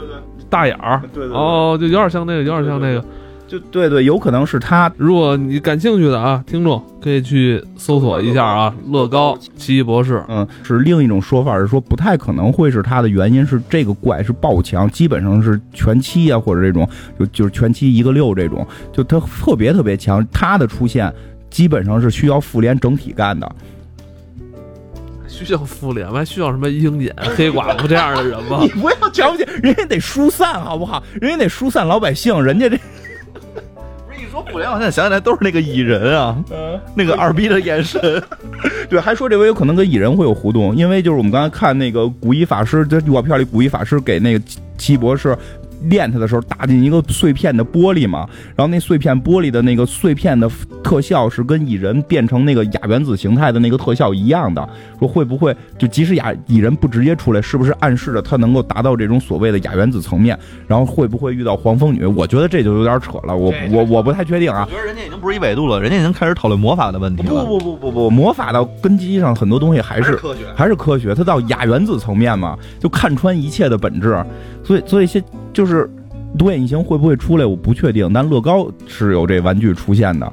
大眼儿？对对对。哦，就有点像那个，有点像那个。就对对，有可能是他。如果你感兴趣的啊，听众可以去搜索一下啊，乐高奇异博士。嗯，是另一种说法是说不太可能会是他的原因是这个怪是爆强，基本上是全七啊或者这种就就是全七一个六这种，就他特别特别强，他的出现基本上是需要复联整体干的。需要复联吗？还需要什么鹰眼、黑寡妇这样的人吗 你？不要瞧不起，人家得疏散好不好？人家得疏散老百姓，人家这一说互联，网现在想起来都是那个蚁人啊，那个二逼的眼神。对，还说这回有可能跟蚁人会有互动，因为就是我们刚才看那个古一法师，这预告片里古一法师给那个奇奇异博士练他的时候打进一个碎片的玻璃嘛，然后那碎片玻璃的那个碎片的特效是跟蚁人变成那个亚原子形态的那个特效一样的，说会不会就即使亚蚁人不直接出来，是不是暗示着他能够达到这种所谓的亚原子层面？然后会不会遇到黄蜂女？我觉得这就有点扯了，我我我不太确定啊我。觉得人家已经不是一维度了，人家已经开始讨论魔法的问题了。不不不不不，魔法的根基上很多东西还是科学。还是科学，它到亚原子层面嘛，就看穿一切的本质。所以，所以些就是独眼异形会不会出来，我不确定。但乐高是有这玩具出现的，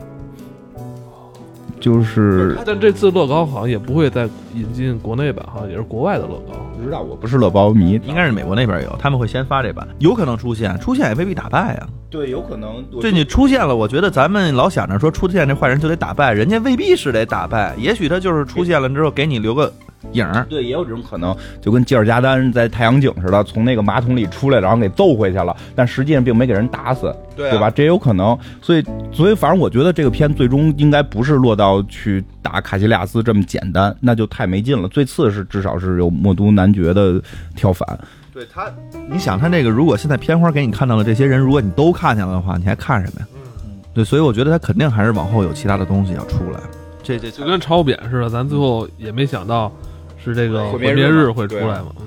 就是但这次乐高好像也不会再引进国内版，好像也是国外的乐高。不知道，我不是乐高迷，应该是美国那边有，他们会先发这版，有可能出现，出现也未必打败啊。对，有可能对你出现了，我觉得咱们老想着说出现这坏人就得打败，人家未必是得打败，也许他就是出现了之后给你留个影儿。对，也有这种可能，就跟吉尔加丹在太阳井似的，从那个马桶里出来，然后给揍回去了，但实际上并没给人打死，对啊对吧？这也有可能，所以，所以反正我觉得这个片最终应该不是落到去打卡西利亚斯这么简单，那就太没劲了。最次是至少是有默都男爵的跳反，对他，你想他这个，如果现在片花给你看到了这些人，如果你都看见了的话，你还看什么呀？对，所以我觉得他肯定还是往后有其他的东西要出来。这这就跟超扁似的，咱最后也没想到是这个毁灭日会出来吗。嗯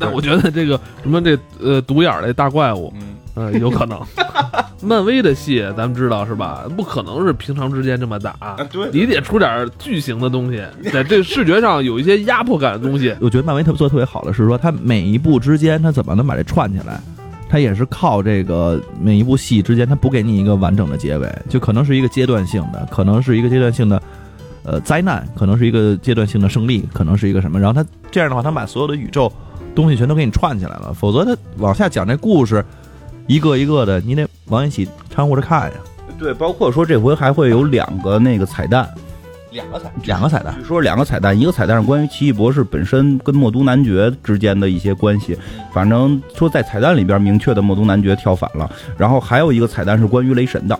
但我觉得这个什么这呃独眼儿这大怪物，嗯，呃，有可能。漫威的戏咱们知道是吧？不可能是平常之间这么打，对你得出点巨型的东西，在这视觉上有一些压迫感的东西。我觉得漫威特做的特别好的是说，它每一部之间它怎么能把这串起来？它也是靠这个每一部戏之间，它不给你一个完整的结尾，就可能是一个阶段性的，可能是一个阶段性的，呃，灾难，可能是一个阶段性的胜利，可能是一个什么。然后他这样的话，他把所有的宇宙东西全都给你串起来了，否则他往下讲这故事，一个一个的，你得往一起掺和着看呀。对，包括说这回还会有两个那个彩蛋，两个彩，两个彩蛋，据说两个彩蛋，一个彩蛋是关于奇异博士本身跟默都男爵之间的一些关系，反正说在彩蛋里边明确的默都男爵跳反了，然后还有一个彩蛋是关于雷神的。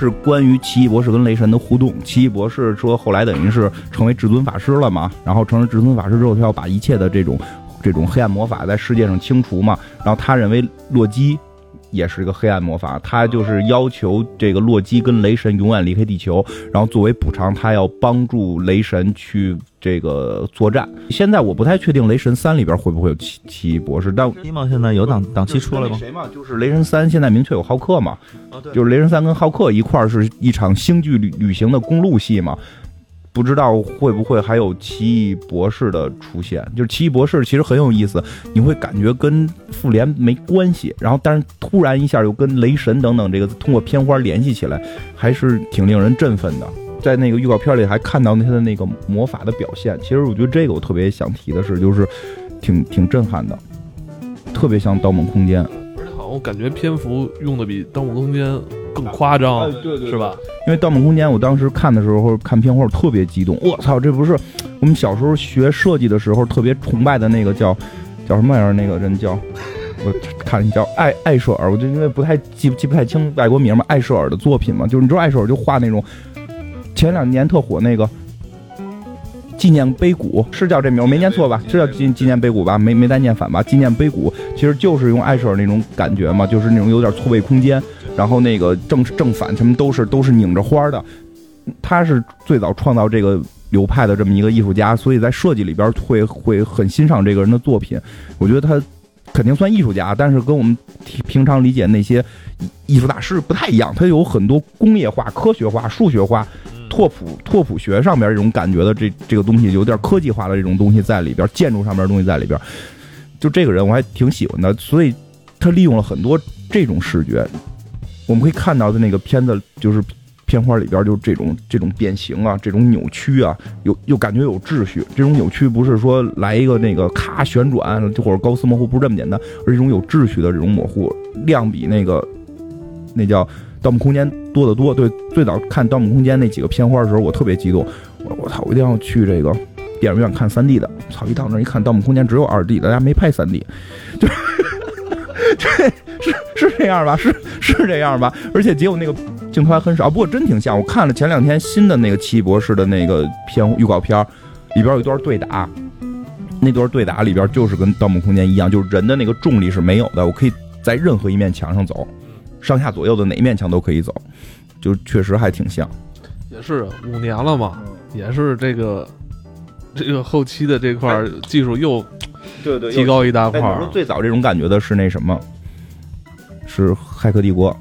是关于奇异博士跟雷神的互动。奇异博士说，后来等于是成为至尊法师了嘛，然后成为至尊法师之后，他要把一切的这种这种黑暗魔法在世界上清除嘛。然后他认为洛基也是一个黑暗魔法，他就是要求这个洛基跟雷神永远离开地球，然后作为补偿，他要帮助雷神去这个作战。现在我不太确定雷神三里边会不会有奇奇异博士，但一梦现在有档档期出来吗？谁嘛？就是雷神三现在明确有浩克嘛，就是雷神三跟浩克一块儿是一场星际旅旅行的公路戏嘛。不知道会不会还有奇异博士的出现？就是奇异博士其实很有意思，你会感觉跟复联没关系，然后但是突然一下又跟雷神等等这个通过片花联系起来，还是挺令人振奋的。在那个预告片里还看到他的那个魔法的表现，其实我觉得这个我特别想提的是，就是挺挺震撼的，特别像《盗梦空间》。我感觉篇幅用的比《盗梦空间》更夸张，对对是吧？因为《盗梦空间》，我当时看的时候看片花，我特别激动。我操，这不是我们小时候学设计的时候特别崇拜的那个叫叫什么玩意儿？那个人叫我看叫艾艾舍尔，我就因为不太记记不太清外国名嘛，艾舍尔的作品嘛，就是你知道艾舍尔就画那种前两年特火那个。纪念碑谷是叫这名，我没念错吧？是叫纪纪念碑谷吧？没没带念反吧？纪念碑谷其实就是用艾舍尔那种感觉嘛，就是那种有点错位空间，然后那个正正反什么都是都是拧着花的。他是最早创造这个流派的这么一个艺术家，所以在设计里边会会很欣赏这个人的作品。我觉得他肯定算艺术家，但是跟我们平常理解那些艺术大师不太一样，他有很多工业化、科学化、数学化。拓扑拓扑学上边这种感觉的这这个东西有点科技化的这种东西在里边，建筑上边的东西在里边，就这个人我还挺喜欢的，所以他利用了很多这种视觉，我们可以看到的那个片子就是片花里边就是这种这种变形啊，这种扭曲啊，有又感觉有秩序，这种扭曲不是说来一个那个咔旋转或者高斯模糊不是这么简单，而是一种有秩序的这种模糊，量比那个那叫。《盗梦空间》多得多，对，最早看《盗梦空间》那几个片花的时候，我特别激动，我我操，我一定要去这个电影院看三 D 的。操，一到那一看，《盗梦空间》只有二 D，大家没拍三 D，就 对，是是这样吧？是是这样吧？而且结果那个镜头还很少，不过真挺像。我看了前两天新的那个奇异博士的那个片预告片，里边有一段对打，那段对打里边就是跟《盗梦空间》一样，就是人的那个重力是没有的，我可以在任何一面墙上走。上下左右的哪一面墙都可以走，就确实还挺像。也是五年了嘛，也是这个这个后期的这块技术又对对提高一大块。你说最早这种感觉的是那什么？是《骇客帝国》。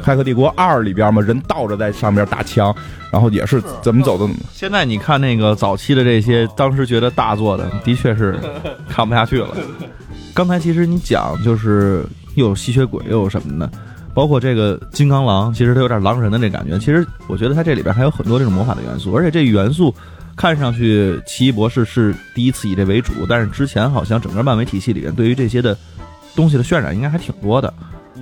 《骇客帝国二》里边嘛，人倒着在上边打枪，然后也是怎么走的。现在你看那个早期的这些，当时觉得大作的，的确是看不下去了。刚才其实你讲就是又有吸血鬼又有什么的。包括这个金刚狼，其实它有点狼人的那感觉。其实我觉得它这里边还有很多这种魔法的元素，而且这元素看上去奇异博士是第一次以这为主，但是之前好像整个漫威体系里面对于这些的东西的渲染应该还挺多的，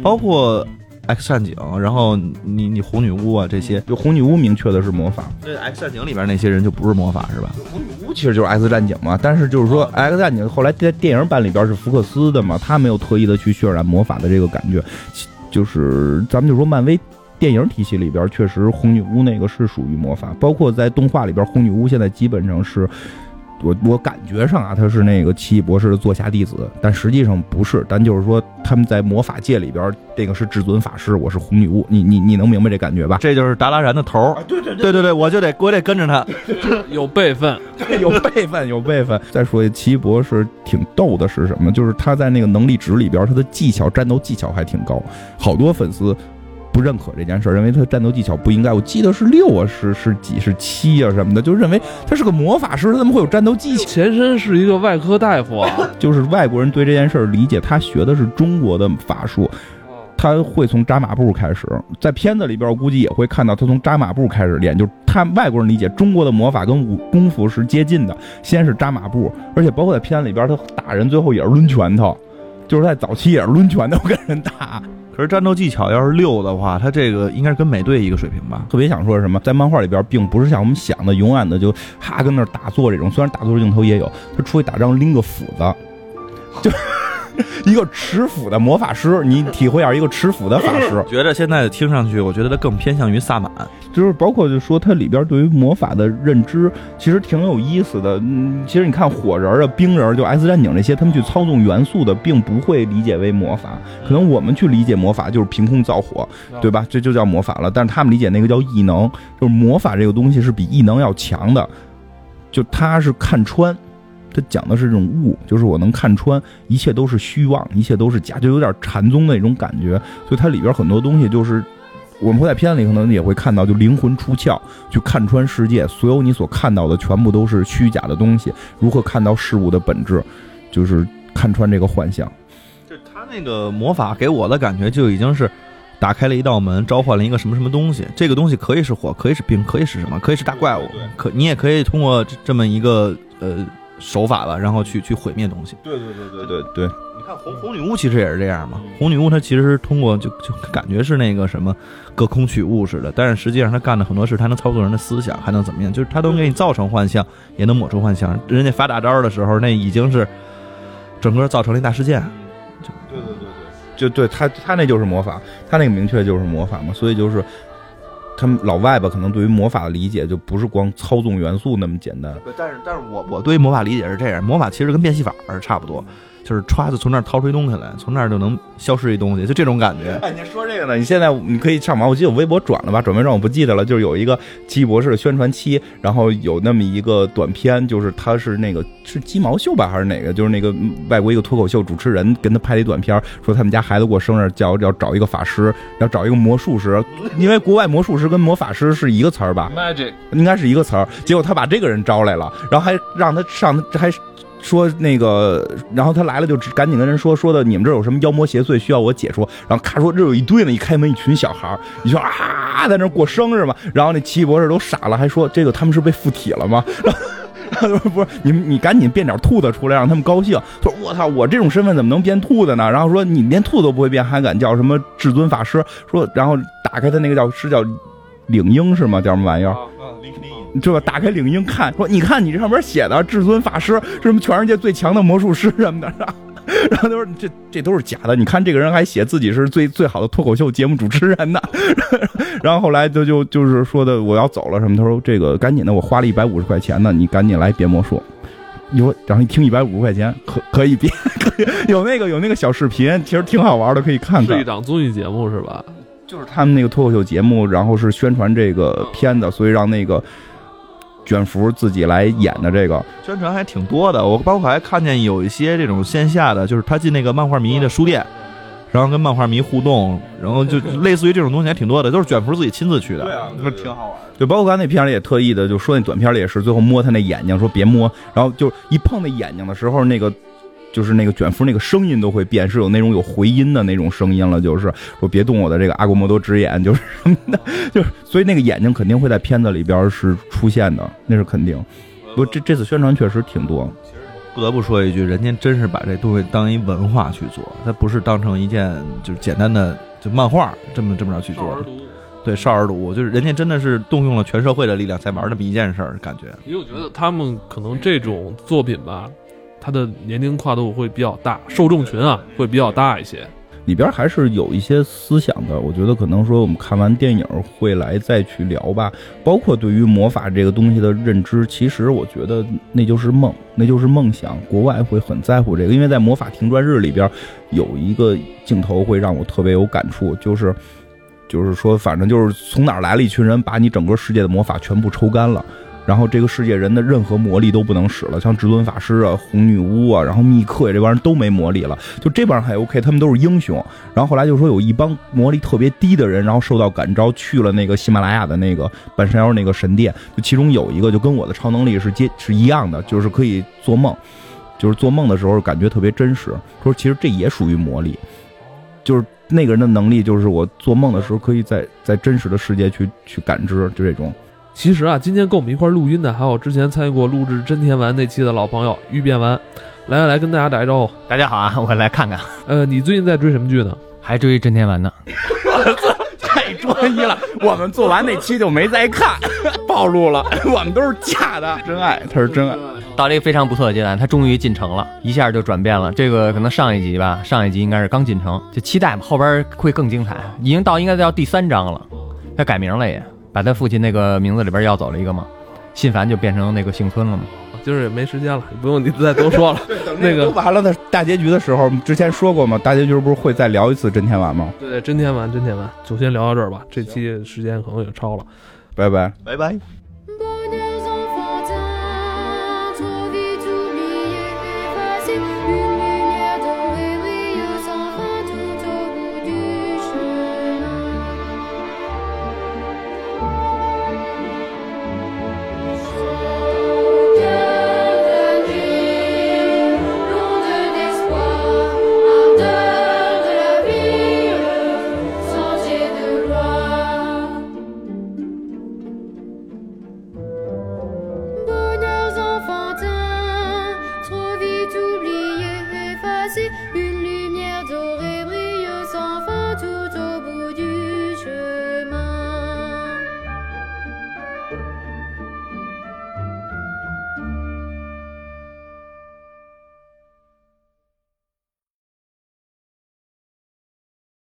包括 X 战警，然后你你红女巫啊这些，就红女巫明确的是魔法，对 X 战警里边那些人就不是魔法是吧？红女巫其实就是 X 战警嘛，但是就是说 X 战警后来在电影版里边是福克斯的嘛，他没有特意的去渲染魔法的这个感觉。就是咱们就说漫威电影体系里边，确实红女巫那个是属于魔法，包括在动画里边，红女巫现在基本上是，我我感觉上啊，他是那个奇异博士的座下弟子，但实际上不是。但就是说他们在魔法界里边，这个是至尊法师，我是红女巫，你你你能明白这感觉吧？这就是达拉然的头儿，对对对对对，我就得我得跟着他，有辈分，对，有辈分，有辈分。再说奇异博士挺逗的是什么？就是他在那个能力值里边，他的技巧、战斗技巧还挺高，好多粉丝。不认可这件事儿，认为他战斗技巧不应该。我记得是六啊，是是几是七啊什么的，就认为他是个魔法师，他怎么会有战斗技巧？前身是一个外科大夫啊，就是外国人对这件事儿理解，他学的是中国的法术，他会从扎马步开始，在片子里边我估计也会看到他从扎马步开始练，就是他外国人理解中国的魔法跟武功夫是接近的，先是扎马步，而且包括在片子里边他打人最后也是抡拳头，就是在早期也是抡拳头跟人打。可是战斗技巧要是六的话，他这个应该是跟美队一个水平吧？特别想说什么，在漫画里边，并不是像我们想的，永远的就哈跟那打坐这种。虽然打坐镜头也有，他出去打仗拎个斧子，就。一个持斧的魔法师，你体会一下一个持斧的法师。觉得现在听上去，我觉得他更偏向于萨满，就是包括就说它里边对于魔法的认知，其实挺有意思的。嗯，其实你看火人啊、冰人，就 S 战警这些，他们去操纵元素的，并不会理解为魔法。可能我们去理解魔法就是凭空造火，对吧？这就叫魔法了。但是他们理解那个叫异能，就是魔法这个东西是比异能要强的，就他是看穿。他讲的是这种悟，就是我能看穿一切都是虚妄，一切都是假，就有点禅宗的那种感觉。所以它里边很多东西，就是我们会在片子里可能也会看到，就灵魂出窍，去看穿世界，所有你所看到的全部都是虚假的东西。如何看到事物的本质，就是看穿这个幻象。就他那个魔法给我的感觉，就已经是打开了一道门，召唤了一个什么什么东西。这个东西可以是火，可以是冰，可以是什么？可以是大怪物，可你也可以通过这么一个呃。手法吧，然后去去毁灭东西。对对对对对对。你看红红女巫其实也是这样嘛。红女巫她其实是通过就就感觉是那个什么隔空取物似的，但是实际上她干的很多事，她能操作人的思想，还能怎么样？就是她能给你造成幻象，也能抹除幻象。人家发大招的时候，那已经是整个造成了一大事件。就对对对对，就对她她那就是魔法，她那个明确就是魔法嘛，所以就是。他们老外吧，可能对于魔法的理解就不是光操纵元素那么简单。但是，但是我我对于魔法理解是这样，魔法其实跟变戏法差不多。就是歘就从那儿掏出一东西来，从那儿就能消失一东西，就这种感觉。哎，你说这个呢？你现在你可以上网，我记得我微博转了吧，转没转我不记得了。就是有一个奇异博士的宣传期，然后有那么一个短片，就是他是那个是鸡毛秀吧，还是哪个？就是那个外国一个脱口秀主持人跟他拍了一短片，说他们家孩子过生日，叫要找一个法师，要找一个魔术师，因为国外魔术师跟魔法师是一个词儿吧？Magic 应该是一个词儿。结果他把这个人招来了，然后还让他上，还。说那个，然后他来了就赶紧跟人说说的，你们这有什么妖魔邪祟需要我解说？然后咔说这有一堆呢，一开门一群小孩你说啊，在那过生日嘛？然后那奇异博士都傻了，还说这个他们是被附体了吗？然后说不是，你你赶紧变点兔子出来让他们高兴。他说我操，我这种身份怎么能变兔子呢？然后说你连兔子都不会变，还敢叫什么至尊法师？说然后打开他那个叫是叫领英是吗？叫什么玩意儿？这个打开领英看，说你看你这上面写的至尊法师，什么全世界最强的魔术师什么的，然后他说这 这都是假的。你看这个人还写自己是最最好的脱口秀节目主持人呢。然后后来就就就是说的我要走了什么，他说这个赶紧的，我花了一百五十块钱呢，你赶紧来变魔术。你说然后一听一百五十块钱可可以变，有那个有那个小视频，其实挺好玩的，可以看看。是一档综艺节目是吧？就是他们那个脱口秀节目，然后是宣传这个片子，所以让那个。卷福自己来演的这个宣传还挺多的，我包括还看见有一些这种线下的，就是他进那个漫画迷的书店，然后跟漫画迷互动，然后就类似于这种东西还挺多的，都是卷福自己亲自去的，对啊，那挺好玩。就包括刚才那片里也特意的就说那短片里也是，最后摸他那眼睛说别摸，然后就一碰那眼睛的时候那个。就是那个卷福那个声音都会变，是有那种有回音的那种声音了。就是说别动我的这个阿古摩多之眼，就是什么的，就是所以那个眼睛肯定会在片子里边是出现的，那是肯定。不，这这次宣传确实挺多。不得不说一句，人家真是把这东西当一文化去做，它不是当成一件就是简单的就漫画这么这么着去做。对，少儿读物，就是人家真的是动用了全社会的力量才玩这么一件事儿，感觉。因为我觉得他们可能这种作品吧。它的年龄跨度会比较大，受众群啊会比较大一些，里边还是有一些思想的。我觉得可能说我们看完电影会来再去聊吧。包括对于魔法这个东西的认知，其实我觉得那就是梦，那就是梦想。国外会很在乎这个，因为在《魔法停转日》里边有一个镜头会让我特别有感触，就是就是说，反正就是从哪儿来了一群人，把你整个世界的魔法全部抽干了。然后这个世界人的任何魔力都不能使了，像至尊法师啊、红女巫啊，然后密克呀这帮人都没魔力了，就这帮人还 OK，他们都是英雄。然后后来就说有一帮魔力特别低的人，然后受到感召去了那个喜马拉雅的那个半山腰那个神殿，就其中有一个就跟我的超能力是接是一样的，就是可以做梦，就是做梦的时候感觉特别真实。说其实这也属于魔力，就是那个人的能力，就是我做梦的时候可以在在真实的世界去去感知，就这种。其实啊，今天跟我们一块儿录音的还有之前参与过录制真田丸那期的老朋友玉变丸，来来来，跟大家打一招呼。大家好啊，我来看看，呃，你最近在追什么剧呢？还追真田丸呢。太专一了，我们做完那期就没再看，暴露了，我们都是假的，真爱，他是真爱。到了一个非常不错的阶段，他终于进城了，一下就转变了。这个可能上一集吧，上一集应该是刚进城，就期待嘛，后边会更精彩。已经到应该到第三章了，他改名了也，把他父亲那个名字里边要走了一个嘛，信繁就变成那个幸村了嘛。今儿也没时间了，不用你再多说了。那个完了的大结局的时候，之前说过嘛？大结局不是会再聊一次真天丸吗？对对，真天丸，真天丸，就先聊到这儿吧。这期时间可能也超了，拜拜。拜拜。